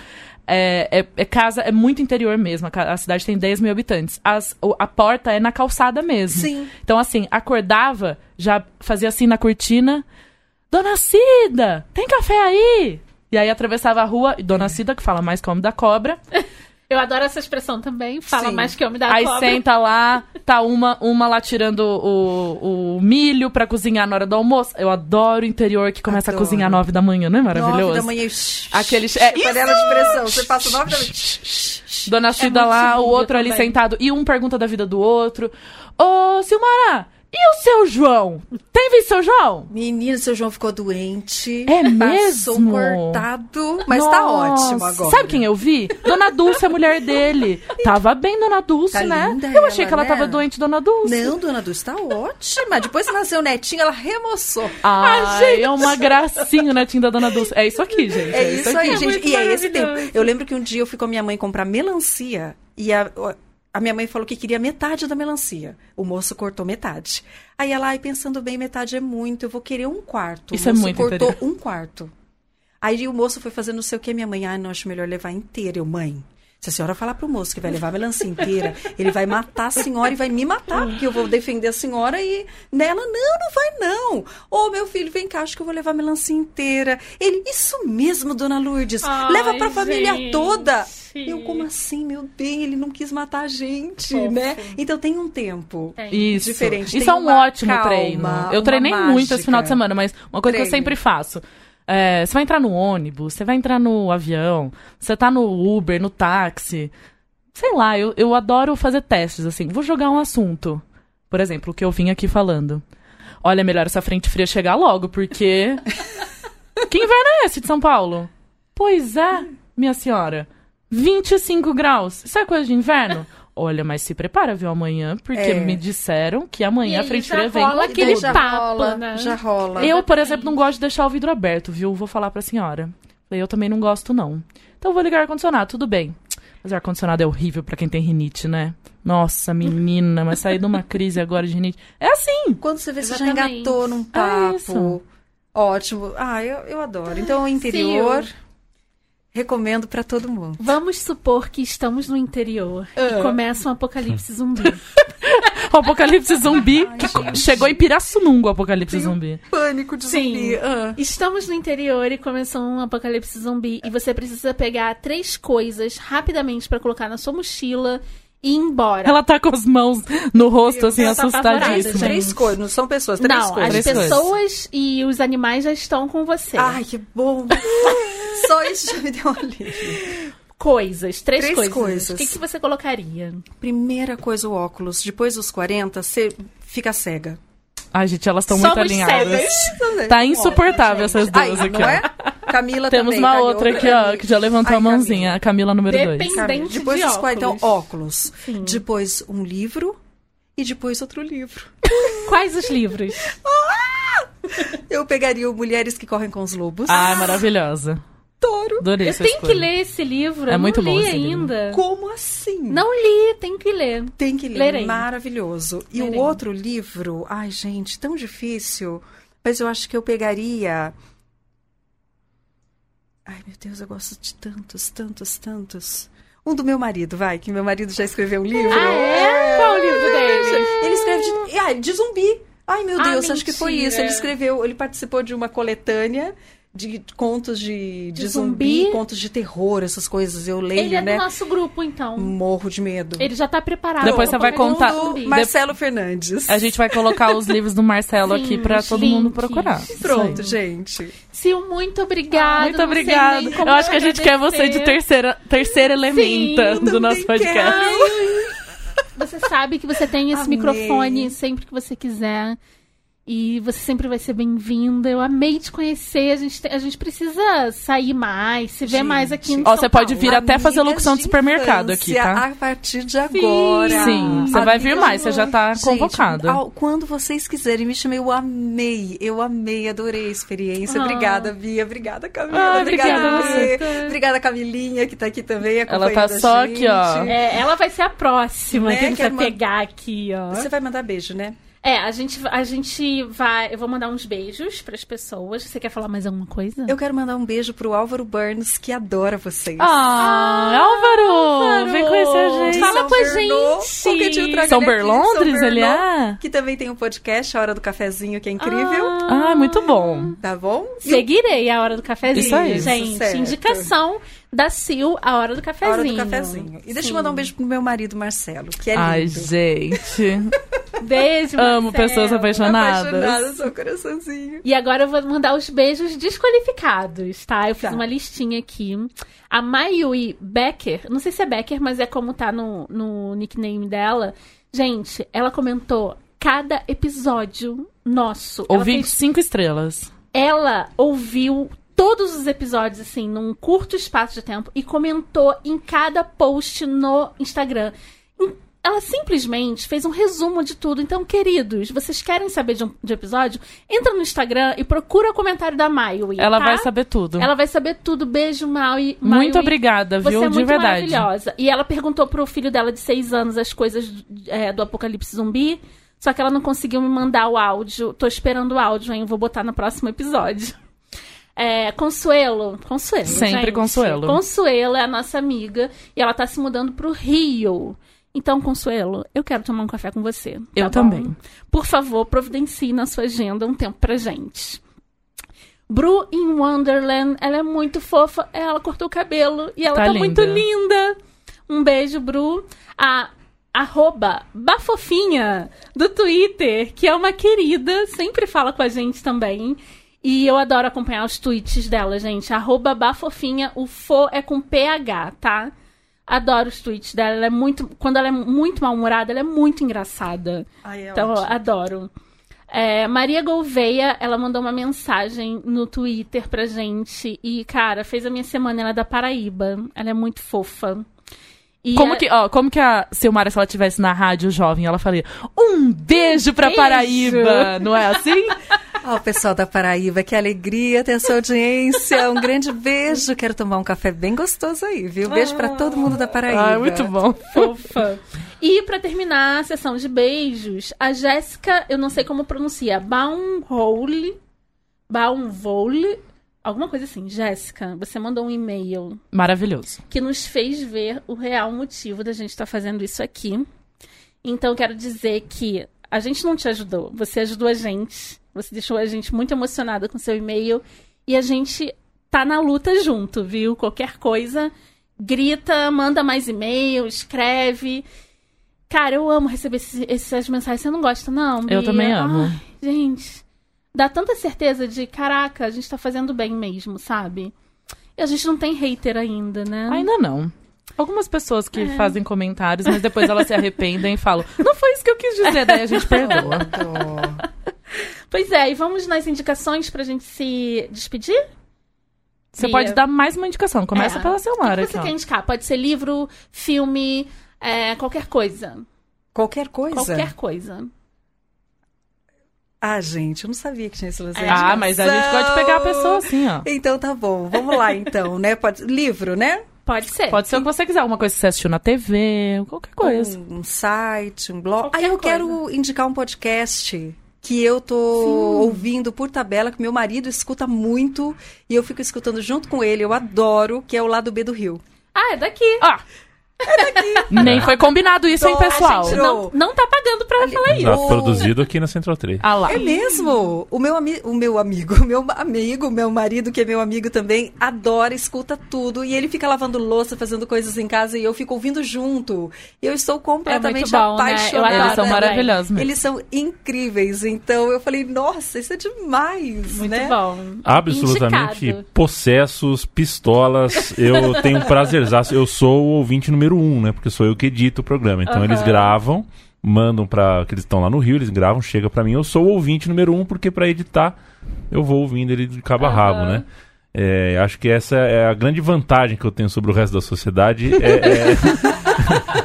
é, é- é casa, é muito interior mesmo. A, a cidade tem 10 mil habitantes. As- a porta é na calçada mesmo. Sim. Então, assim, acordava, já fazia assim na cortina. Dona Cida, tem café aí? E aí atravessava a rua, e Dona Cida, que fala mais homem da cobra. Eu adoro essa expressão também. Fala Sim. mais que eu me dá aí cobra. senta lá, tá uma, uma lá tirando o, o milho pra cozinhar na hora do almoço. Eu adoro o interior que começa Adoro. a cozinhar nove da manhã, não é maravilhoso? Nove da manhã. shh, Aquele- shh, é, panela de pressão. Você passa nove da manhã. Dona Cida muito lá, o outro ali também. sentado, e um pergunta da vida do outro. Ô, Silmara, e o seu João? Tem visto seu João? Menino, seu João ficou doente. É Passou mesmo? cortado. Mas tá Nossa. ótimo agora. Sabe quem eu vi? Dona Dulce, a mulher dele. Tava bem, Dona Dulce, Tá né? eu achei ela, que ela né? tava doente, Dona Dulce. Não, dona Dulce, tá ótima. Depois que nasceu o netinho, ela remoçou. Ai, é uma gracinha o netinho da Dona Dulce. É isso aqui, gente. É isso aí, É gente. muito E é esse tempo. Eu lembro que um dia eu fui com a minha mãe comprar melancia e a, a minha mãe falou que queria metade da melancia. O moço cortou metade. Aí ela, ai, pensando bem, metade é muito, eu vou querer um quarto. Isso o é moço muito cortou interior. um quarto. Aí o moço foi fazer não sei o que, minha mãe, ai, não acho melhor levar inteira. Eu, mãe, se a senhora falar pro moço que vai levar a melancia inteira, ele vai matar a senhora e vai me matar, porque eu vou defender a senhora e nela, não, não vai não. Ô, meu filho, vem cá, acho que eu vou levar a melancia inteira. Ele, isso mesmo, dona Lourdes, Ai, leva pra família gente. toda. Eu, como assim, meu bem? Ele não quis matar a gente, Fofo. né? Então tem um tempo. Tem. Isso. Diferente. Isso Tem é um ótimo calma, treino. Eu treinei muito esse final de mágica. semana, mas uma coisa que eu sempre faço. É, você vai entrar no ônibus, você vai entrar no avião, você tá no Uber, no táxi. Sei lá, eu, eu adoro fazer testes, assim. Vou jogar um assunto. Por exemplo, o que eu vim aqui falando. Olha, é melhor essa frente fria chegar logo, porque. que inverno é esse de São Paulo? Pois é, minha senhora. 25 graus. Isso é coisa de inverno? Olha, mas se prepara, viu, amanhã, porque É. me disseram que amanhã E a frente já fria vem rola com aquele já papo, rola, né? já rola. Eu, por exemplo, não gosto de deixar o vidro aberto, viu? Vou falar pra senhora. Falei, Eu também não gosto, não. Então eu vou ligar o ar-condicionado, tudo bem. Mas o ar-condicionado é horrível pra quem tem rinite, né? Nossa, menina, mas sair de uma crise agora de rinite. É assim! Quando você vê, você já Exatamente. engatou num É papo. isso. Ótimo. Ah, eu, eu adoro. Então, o interior, recomendo pra todo mundo. Vamos supor que estamos no interior Ah. e começa um apocalipse zumbi. O apocalipse zumbi que co- gente. chegou em Pirassununga, o apocalipse zumbi. Pânico de Sim. zumbi. Ah. Estamos no interior e começou um apocalipse zumbi e você precisa pegar três coisas rapidamente pra colocar na sua mochila e ir embora. Ela tá com as mãos no rosto, assim, tá assustadíssima. gente. Três coisas, não são pessoas, três Não, coisas. as Três pessoas e os animais já estão com você. Ai, que bom. Só isso já me deu um alívio. Coisas, três, Três coisas. coisas. O que, que você colocaria? Primeira coisa, o óculos. Depois dos 40, você fica cega. Ai, gente, elas estão muito alinhadas. cegas. Tá insuportável essas duas Aí, aqui, não é? Camila Temos também. uma tá outra aqui, Camila. ó, que já levantou Ai, a mãozinha. A Camila número dois. Depende. Camila. Dente Depois de dos 40, então, óculos. óculos. Sim. Depois um livro e depois outro livro. Quais os livros? Eu pegaria o Mulheres que Correm com os Lobos. Ai, maravilhosa. Adoro. Adorei Eu essa tenho que escolha. ler esse livro. É eu muito não bom li esse livro. ainda. Como assim? Não li, tenho que ler. Tem que ler. Lerei. Maravilhoso. E Lerei. o outro livro, ai, gente, tão difícil. Mas eu acho que eu pegaria. Ai, meu Deus, eu gosto de tantos, tantos, tantos. Um do meu marido, vai, que meu marido já escreveu um livro. Ah, é? Qual o livro dele? Ele escreve de, ai, de zumbi. Ai, meu Ah, Deus, acho que foi isso. Ele escreveu, ele participou de uma coletânea de contos de, de, De zumbi, zumbi? contos de terror, essas coisas. Eu leio, Ele é né? do nosso grupo, então. Morro de medo. Ele já tá preparado. Depois você vai contar-. Marcelo Fernandes. A gente vai colocar os livros do Marcelo Sim, aqui pra os todo mundo links. procurar. Pronto, gente. Sil, muito obrigada. Muito obrigada. Eu acho que a te gente quer você de terceira, terceira elementa Sim, do nosso podcast. Você sabe que você tem esse Amei. microfone sempre que você quiser. E você sempre vai ser bem-vinda. Eu amei te conhecer. A gente, te- a gente precisa sair mais, se ver Gente. mais aqui no Ó, São você pode Paulo. vir até fazer Amigas locução de supermercado aqui, tá? A partir de agora. Sim, você vai vir mais, você já tá Gente, convocada. ao- quando vocês quiserem me chamar, eu amei, eu amei, adorei a experiência. Ah. Obrigada, Bia, obrigada, Camila, Ah, obrigada, obrigada. Bia. Obrigada, Camilinha, que tá aqui também Ela tá só aqui, ó. É, ela vai ser a próxima Né, que a gente vai pegar aqui, ó. Você vai mandar beijo, né? É, a gente, a gente vai. Eu vou mandar uns beijos pras pessoas. Você quer falar mais alguma coisa? Eu quero mandar um beijo pro Álvaro Burns, que adora vocês. Ah, Álvaro! Vem conhecer a gente. Fala São com a gente. São Berlondres, Berlô, é? Que também tem um podcast, A Hora do Cafezinho, que é incrível. Ah, muito bom. Tá bom? Seguirei a hora do cafezinho. Isso aí. Gente, Certo. indicação da Sil, a hora do A cafezinho. Hora do Cafezinho. E deixa Sim. eu mandar um beijo pro meu marido, Marcelo, que é lindo. Ai, gente. Beijo, Amo Marcelo. pessoas apaixonadas. Apaixonada, seu coraçãozinho. E agora eu vou mandar os beijos desqualificados, tá? Eu fiz Tá. uma listinha aqui. A Mayui Becker, não sei se é Becker, mas é como tá no, no nickname dela. Gente, ela comentou cada episódio nosso. Ouvi fez cinco estrelas. ela ouviu todos os episódios, assim, num curto espaço de tempo e comentou em cada post no Instagram. Ela simplesmente fez um resumo de tudo. Então, queridos, vocês querem saber de um de episódio? Entra no Instagram e procura o comentário da Maui. Ela tá? vai saber tudo. Ela vai saber tudo. Beijo, Maui. Muito Maui. obrigada, Você viu? é de muito verdade. maravilhosa. E ela perguntou pro filho dela de seis anos as coisas é, do Apocalipse Zumbi. Só que ela não conseguiu me mandar o áudio. Tô esperando o áudio, hein? Vou botar no próximo episódio. É, Consuelo. Consuelo. Sempre gente. Consuelo. Consuelo é a nossa amiga. E ela tá se mudando pro Rio. Então, Consuelo, eu quero tomar um café com você. tá Eu bom? também. Por favor, providencie na sua agenda um tempo pra gente. Bru in Wonderland, ela é muito fofa. Ela cortou o cabelo e ela Tá tá, linda. muito linda. Um beijo, Bru. A arroba Bafofinha do Twitter, que é uma querida, sempre fala com a gente também. E eu adoro acompanhar os tweets dela, gente. Arroba Bafofinha, o fo é com PH, tá? Adoro os tweets dela. Ela é muito. Quando ela é muito mal-humorada, ela é muito engraçada. Ai, é Então, ótimo. adoro. É, Maria Gouveia, ela mandou uma mensagem no Twitter pra gente. E, cara, fez a minha semana. Ela é da Paraíba. Ela é muito fofa. E Como é- que, ó, como que a Silmara, se ela tivesse na rádio jovem, ela faria um beijo pra Beijo. Paraíba, não é assim? Ó, pessoal da Paraíba, que alegria ter a sua audiência. Um grande beijo. Quero tomar um café bem gostoso aí, viu? Beijo pra todo mundo da Paraíba. Ai, muito bom. fofa. E pra terminar a sessão de beijos, a Jéssica, eu não sei como pronuncia, Baumhole, Baumvole, alguma coisa assim. Jéssica, você mandou um e-mail Maravilhoso. que nos fez ver o real motivo da gente estar fazendo isso aqui. Então, eu quero dizer que a gente não te ajudou, você ajudou a gente. Você deixou a gente muito emocionada com seu e-mail e a gente tá na luta junto, viu? Qualquer coisa, grita, manda mais e-mail, escreve. Cara, eu amo receber esses- essas mensagens. Você não gosta, não? Eu Bia? também amo. Ai, gente, dá tanta certeza de, caraca, a gente tá fazendo bem mesmo, sabe? E a gente não tem hater ainda, né? Ainda não. Algumas pessoas que É. fazem comentários, mas depois elas se arrependem e falam: Não foi isso que eu quis dizer, daí a gente perdoa. Pois é, e vamos nas indicações pra gente se despedir? Você Bia. pode dar mais uma indicação. Começa É. pela Silmara O que você aqui, quer ó. indicar? Pode ser livro, filme, é, qualquer coisa. Qualquer coisa. Qualquer coisa. Ah, gente, eu não sabia que tinha esse lance de Ah, mas a gente pode pegar a pessoa assim, ó. Então tá bom, vamos lá então, né? Pode... Livro, né? Pode ser. Pode ser o que você quiser, alguma coisa que você assistiu na TV, qualquer coisa. Um, um site, um blog. Qualquer Aí eu coisa. quero indicar um podcast que eu tô ouvindo por tabela, que meu marido escuta muito e eu fico escutando junto com ele, eu adoro, que é o Lado B do Rio. Ah, é daqui. Ah! Nem foi combinado isso, hein, Nossa, pessoal? Não, não tá pagando pra falar isso. O- produzido aqui na Central 3. Ah lá. É mesmo? O meu, ami o meu amigo, o meu amigo, meu marido, que é meu amigo também, adora, escuta tudo. E ele fica lavando louça, fazendo coisas em casa e eu fico ouvindo junto. E eu estou completamente É bom, né? Apaixonada. adoro Eles são maravilhosos mesmo. Eles são incríveis. Então eu falei, nossa, isso é demais, Muito né? bom. Absolutamente Indicado. possessos, pistolas. Eu tenho um prazerzaço. Eu sou o ouvinte número um, né? Porque sou eu que edito o programa. Então Aham. eles gravam, mandam para que eles estão lá no Rio, eles gravam, chega para mim, eu sou o ouvinte número um, porque para editar eu vou ouvindo ele de cabo a rabo, né? É, acho que essa é a grande vantagem que eu tenho sobre o resto da sociedade. É, é-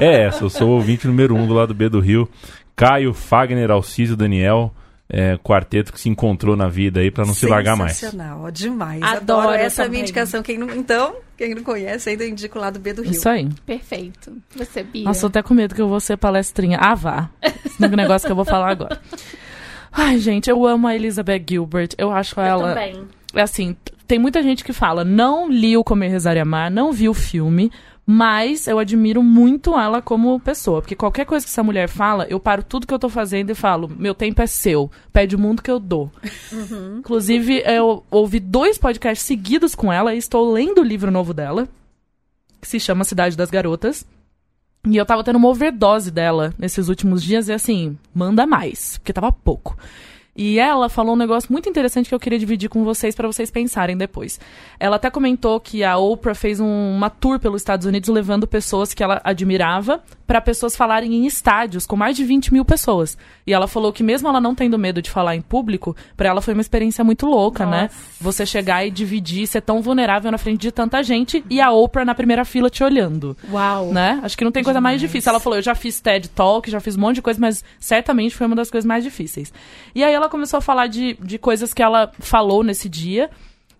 é essa, eu sou o ouvinte número um do lado B do Rio. Caio, Fagner, Alcísio, Daniel, é, quarteto que se encontrou na vida aí para não se largar mais. Sensacional, ó, demais. Adoro Adoro, essa também. minha indicação. Quem não, então, quem não conhece, ainda indico o lado B do Rio. Isso aí. Perfeito. Você, Bia. Nossa, tô até com medo que eu vou ser palestrinha. Ah, vá. Esse negócio que eu vou falar agora. Ai, gente, eu amo a Elizabeth Gilbert. Eu acho eu ela. também. É assim, tem muita gente que fala, não li o Comer, Rezar e Amar, não vi o filme, mas eu admiro muito ela como pessoa. Porque qualquer coisa que essa mulher fala, eu paro tudo que eu tô fazendo e falo, meu tempo é seu, pede o mundo que eu dou. Inclusive, eu ouvi dois podcasts seguidos com ela e estou lendo o livro novo dela, que se chama Cidade das Garotas. E eu tava tendo uma overdose dela nesses últimos dias e assim, manda mais, porque tava pouco. E ela falou um negócio muito interessante que eu queria dividir com vocês para vocês pensarem depois. Ela até comentou que a Oprah fez um- uma tour pelos Estados Unidos levando pessoas que ela admirava para pessoas falarem em estádios com mais de 20 mil pessoas. E ela falou que mesmo ela não tendo medo de falar em público, para ela foi uma experiência muito louca, né? Nossa. Você chegar e dividir, ser tão vulnerável na frente de tanta gente e a Oprah na primeira fila te olhando Uau. né? Acho que não tem coisa mais difícil. Ela falou, eu já fiz TED Talk, já fiz um monte de coisa, mas certamente foi uma das coisas mais difíceis. E aí ela começou a falar de, de coisas que ela falou nesse dia.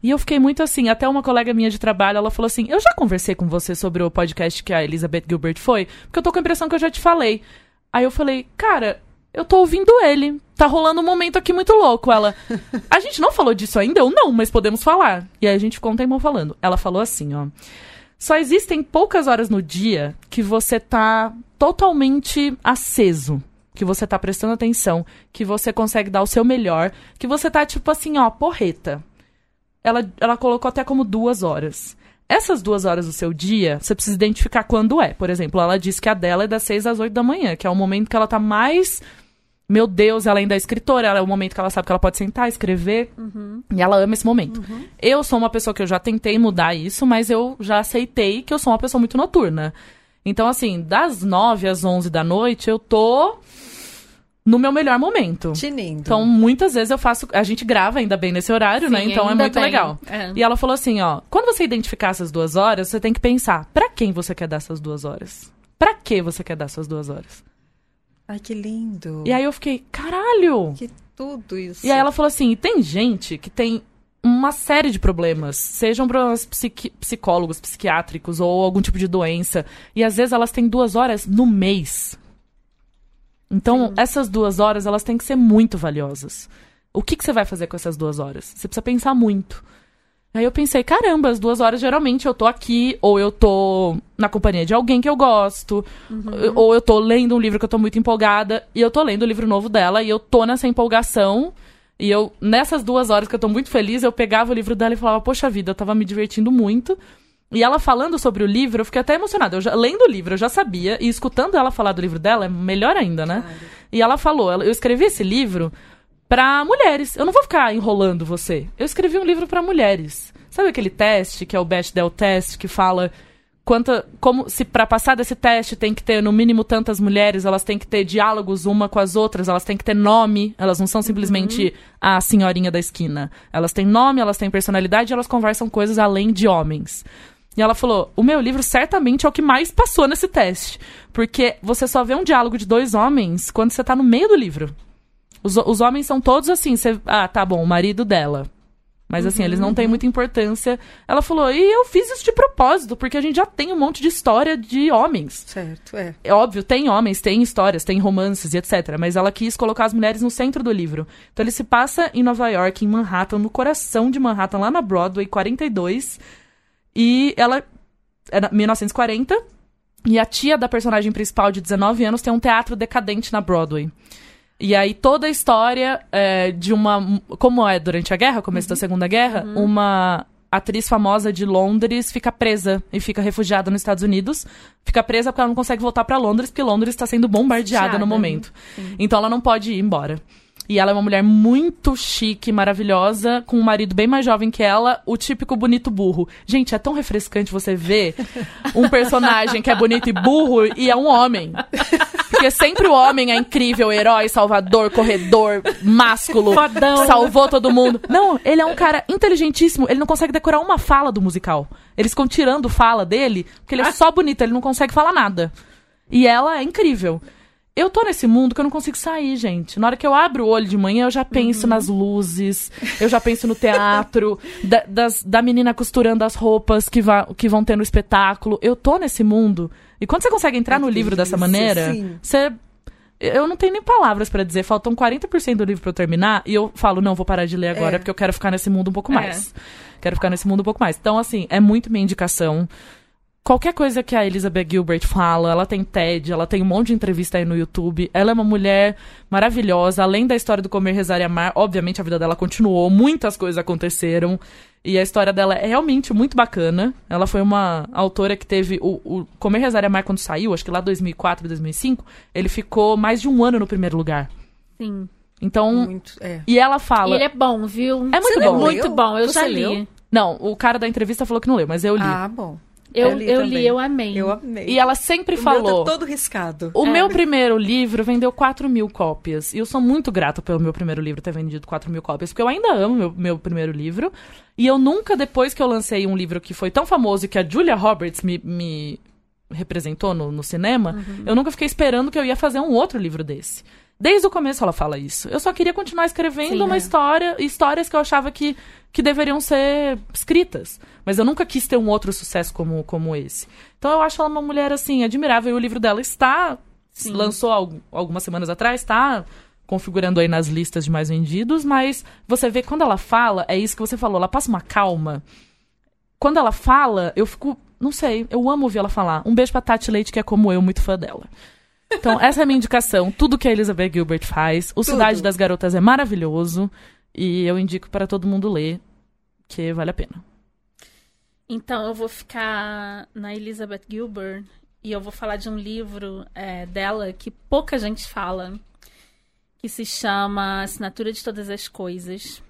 E eu fiquei muito assim, até uma colega minha de trabalho, ela falou assim, eu já conversei com você sobre o podcast que a Elizabeth Gilbert foi, porque eu tô com a impressão que eu já te falei. Aí eu falei, cara, eu tô ouvindo ele. Tá rolando um momento aqui muito louco. Ela, a gente não falou disso ainda? Eu não, mas podemos falar. E aí a gente ficou um tempão falando. Ela falou assim, ó. Só existem poucas horas no dia que você tá totalmente aceso. Que você tá prestando atenção, que você consegue dar o seu melhor, que você tá tipo assim, ó, porreta. Ela, ela colocou até como duas horas. Essas duas horas do seu dia, você precisa identificar quando é. Por exemplo, ela disse que a dela é das seis às oito da manhã, que é o momento que ela tá mais. Meu Deus, ela ainda é escritora, ela é o momento que ela sabe que ela pode sentar, escrever. E ela ama esse momento. Eu sou uma pessoa que eu já tentei mudar isso, mas eu já aceitei que eu sou uma pessoa muito noturna. Então, assim, das nove às onze da noite, eu tô no meu melhor momento. Tinindo. Então, muitas vezes eu faço. A gente grava ainda bem nesse horário, né? Sim, Então é muito bem. legal. É. E ela falou assim: ó, quando você identificar essas duas horas, você tem que pensar, pra quem você quer dar essas duas horas? Pra que você quer dar essas duas horas? Ai, que lindo. E aí eu fiquei, caralho! Que tudo isso. E aí ela falou assim: tem gente que tem uma série de problemas, sejam problemas psiqui- psicólogos, psiquiátricos ou algum tipo de doença, e às vezes elas têm duas horas no mês. Então, essas duas horas, elas têm que ser muito valiosas. O que, que você vai fazer com essas duas horas? Você precisa pensar muito. Aí eu pensei, caramba, as duas horas geralmente eu tô aqui, ou eu tô na companhia de alguém que eu gosto, ou eu tô lendo um livro que eu tô muito empolgada, e eu tô lendo o livro novo dela, e eu tô nessa empolgação, e eu, nessas duas horas que eu tô muito feliz, eu pegava o livro dela e falava, poxa vida, eu tava me divertindo muito. E ela falando sobre o livro, eu fiquei até emocionada. Eu já, lendo o livro, eu já sabia, e escutando ela falar do livro dela, é melhor ainda, né? E ela falou, eu escrevi esse livro pra mulheres. Eu não vou ficar enrolando você. Eu escrevi um livro pra mulheres. Sabe aquele teste que é o Bechdel Test que fala quanta como se para passar desse teste tem que ter no mínimo tantas mulheres, elas têm que ter diálogos uma com as outras, elas têm que ter nome, elas não são simplesmente a senhorinha da esquina. Elas têm nome, elas têm personalidade, e elas conversam coisas além de homens. E ela falou: o meu livro certamente é o que mais passou nesse teste. Porque você só vê um diálogo de dois homens quando você tá no meio do livro. Os, os homens são todos assim, você. Ah, tá bom, o marido dela. Mas assim, eles não têm muita importância. Ela falou, e eu fiz isso de propósito, porque a gente já tem um monte de história de homens. Certo, é. É óbvio, tem homens, tem histórias, tem romances e etc. Mas ela quis colocar as mulheres no centro do livro. Então ele se passa em Nova York, em Manhattan, no coração de Manhattan, lá na Broadway, 42. E ela. Era 1940. E a tia da personagem principal, de 19 anos, tem um teatro decadente na Broadway. E aí toda a história é, de uma. Como é durante a guerra, começo da Segunda Guerra, uma atriz famosa de Londres fica presa e fica refugiada nos Estados Unidos. Fica presa porque ela não consegue voltar pra Londres, porque Londres está sendo bombardeada Sitiada, no momento. Então ela não pode ir embora. E ela é uma mulher muito chique, maravilhosa, com um marido bem mais jovem que ela, o típico bonito burro. Gente, é tão refrescante você ver um personagem que é bonito e burro e é um homem. Porque sempre o homem é incrível, herói, salvador, corredor, másculo, Fodão. salvou todo mundo. Não, ele é um cara inteligentíssimo, ele não consegue decorar uma fala do musical. Eles ficam tirando fala dele, porque ele é só bonito, ele não consegue falar nada. E ela é incrível. Eu tô nesse mundo que eu não consigo sair, gente. Na hora que eu abro o olho de manhã, eu já penso nas luzes, eu já penso no teatro, da, das- da menina costurando as roupas que, va- que vão ter no espetáculo. Eu tô nesse mundo. E quando você consegue entrar Ai, no livro dessa maneira, sim. você. Eu não tenho nem palavras pra dizer. Faltam 40% do livro pra eu terminar. E eu falo, não, vou parar de ler agora, É. porque eu quero ficar nesse mundo um pouco É. mais. Quero ficar nesse mundo um pouco mais. Então, assim, é muito minha indicação. Qualquer coisa que a Elizabeth Gilbert fala, ela tem TED, ela tem um monte de entrevista aí no YouTube. Ela é uma mulher maravilhosa. Além da história do Comer, Rezar e Amar, obviamente a vida dela continuou, muitas coisas aconteceram. E a história dela é realmente muito bacana. Ela foi uma autora que teve o, o Comer, Rezar e Amar quando saiu, acho que lá 2004, 2005, ele ficou mais de um ano no primeiro lugar. Sim. Então, Muito, é. e ela E fala. ele é bom, viu? É muito Ele bom. muito Leu? bom, eu Você já li. leu? Não, o cara da entrevista falou que não leu, mas eu li. Ah, bom. Eu, Eu li eu li, eu amei. Eu amei. E ela sempre o meu falou. tá todo riscado. O É. meu primeiro livro vendeu 4 mil cópias. E eu sou muito grata pelo meu primeiro livro ter vendido 4 mil cópias, porque eu ainda amo meu, meu primeiro livro. E eu nunca, depois que eu lancei um livro que foi tão famoso e que a Julia Roberts me, me representou no, no cinema, Uhum. eu nunca fiquei esperando que eu ia fazer um outro livro desse. Desde o começo ela fala isso. Eu só queria continuar escrevendo Sim, uma é. história, histórias que eu achava que, que deveriam ser escritas. Mas eu nunca quis ter um outro sucesso como, como esse. Então eu acho ela uma mulher, assim, admirável. E o livro dela está Sim. lançou al- algumas semanas atrás, tá configurando aí nas listas de mais vendidos, mas você vê quando ela fala, é isso que você falou, ela passa uma calma. Quando ela fala, eu fico, não sei, eu amo ouvir ela falar. Um beijo pra Tati Leite, que é como eu, muito fã dela. Então, essa é a minha indicação. Tudo que a Elizabeth Gilbert faz. O Cidade das Garotas é maravilhoso. E eu indico para todo mundo ler, que vale a pena. Então, eu vou ficar na Elizabeth Gilbert e eu vou falar de um livro é, dela que pouca gente fala, que se chama Assinatura de Todas as Coisas.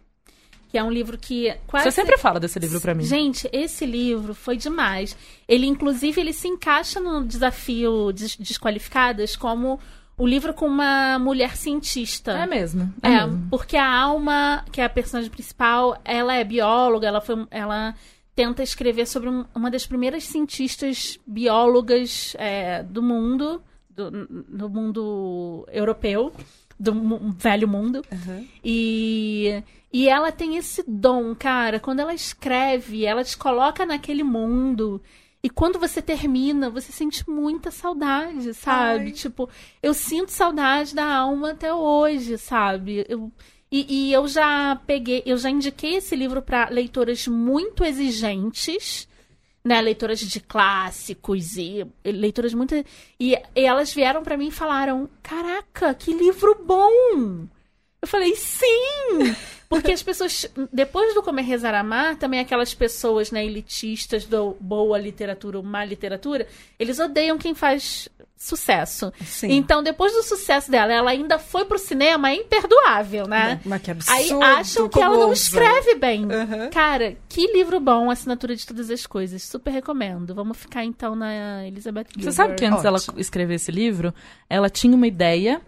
Que é um livro que quase. Você sempre fala desse livro pra mim. Gente, esse livro foi demais. Ele, inclusive, ele se encaixa no desafio Des- Desqualificadas como o livro com uma mulher cientista. É mesmo. É, É, mesmo. porque a Alma, que é a personagem principal, ela é bióloga, ela foi, ela tenta escrever sobre um- uma das primeiras cientistas biólogas é, do mundo, do, do mundo europeu, do velho mundo. Aham. E, e ela tem esse dom, cara. Quando ela escreve, ela te coloca naquele mundo. E quando você termina, você sente muita saudade, sabe? Ai. Tipo, eu sinto saudade da alma até hoje, sabe? Eu, e, e eu já peguei, eu já indiquei esse livro para leitoras muito exigentes, né? Leitoras de clássicos e leitoras muito. E, e elas vieram para mim e falaram: Caraca, que livro bom! Eu falei, sim! Porque as pessoas, depois do Comer Rezar Amar, também aquelas pessoas, né, elitistas do boa literatura ou má literatura, eles odeiam quem faz sucesso. Sim. Então, depois do sucesso dela, ela ainda foi pro cinema, é imperdoável, né? Mas que absurdo. Aí acham que ela não escreve bem. Aham. Cara, que livro bom, Assinatura de Todas as Coisas. Super recomendo. Vamos ficar então na Elizabeth Gilbert. Você sabe que antes dela Ótimo. escrever esse livro, ela tinha uma ideia,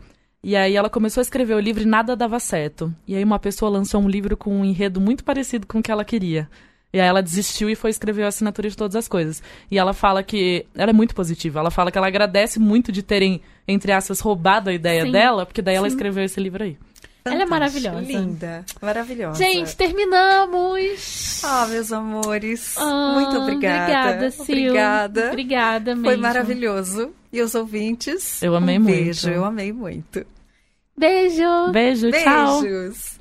e aí ela começou a escrever o livro e nada dava certo. E aí uma pessoa lançou um livro com um enredo muito parecido com o que ela queria. E aí ela desistiu e foi escrever a assinatura de todas as coisas. E ela fala que. Ela é muito positiva. Ela fala que ela agradece muito de terem, entre aspas, roubado a ideia Sim. dela, porque daí ela Sim. escreveu esse livro aí. Ela é maravilhosa. Linda. Maravilhosa. Gente, terminamos. Ah, meus amores. Ah, muito obrigada. Obrigada, Sil. Obrigada. Obrigada mesmo. Foi maravilhoso. E os ouvintes? Eu amei um muito. Beijo, eu amei muito. Beijo. Beijo, tchau. Beijos.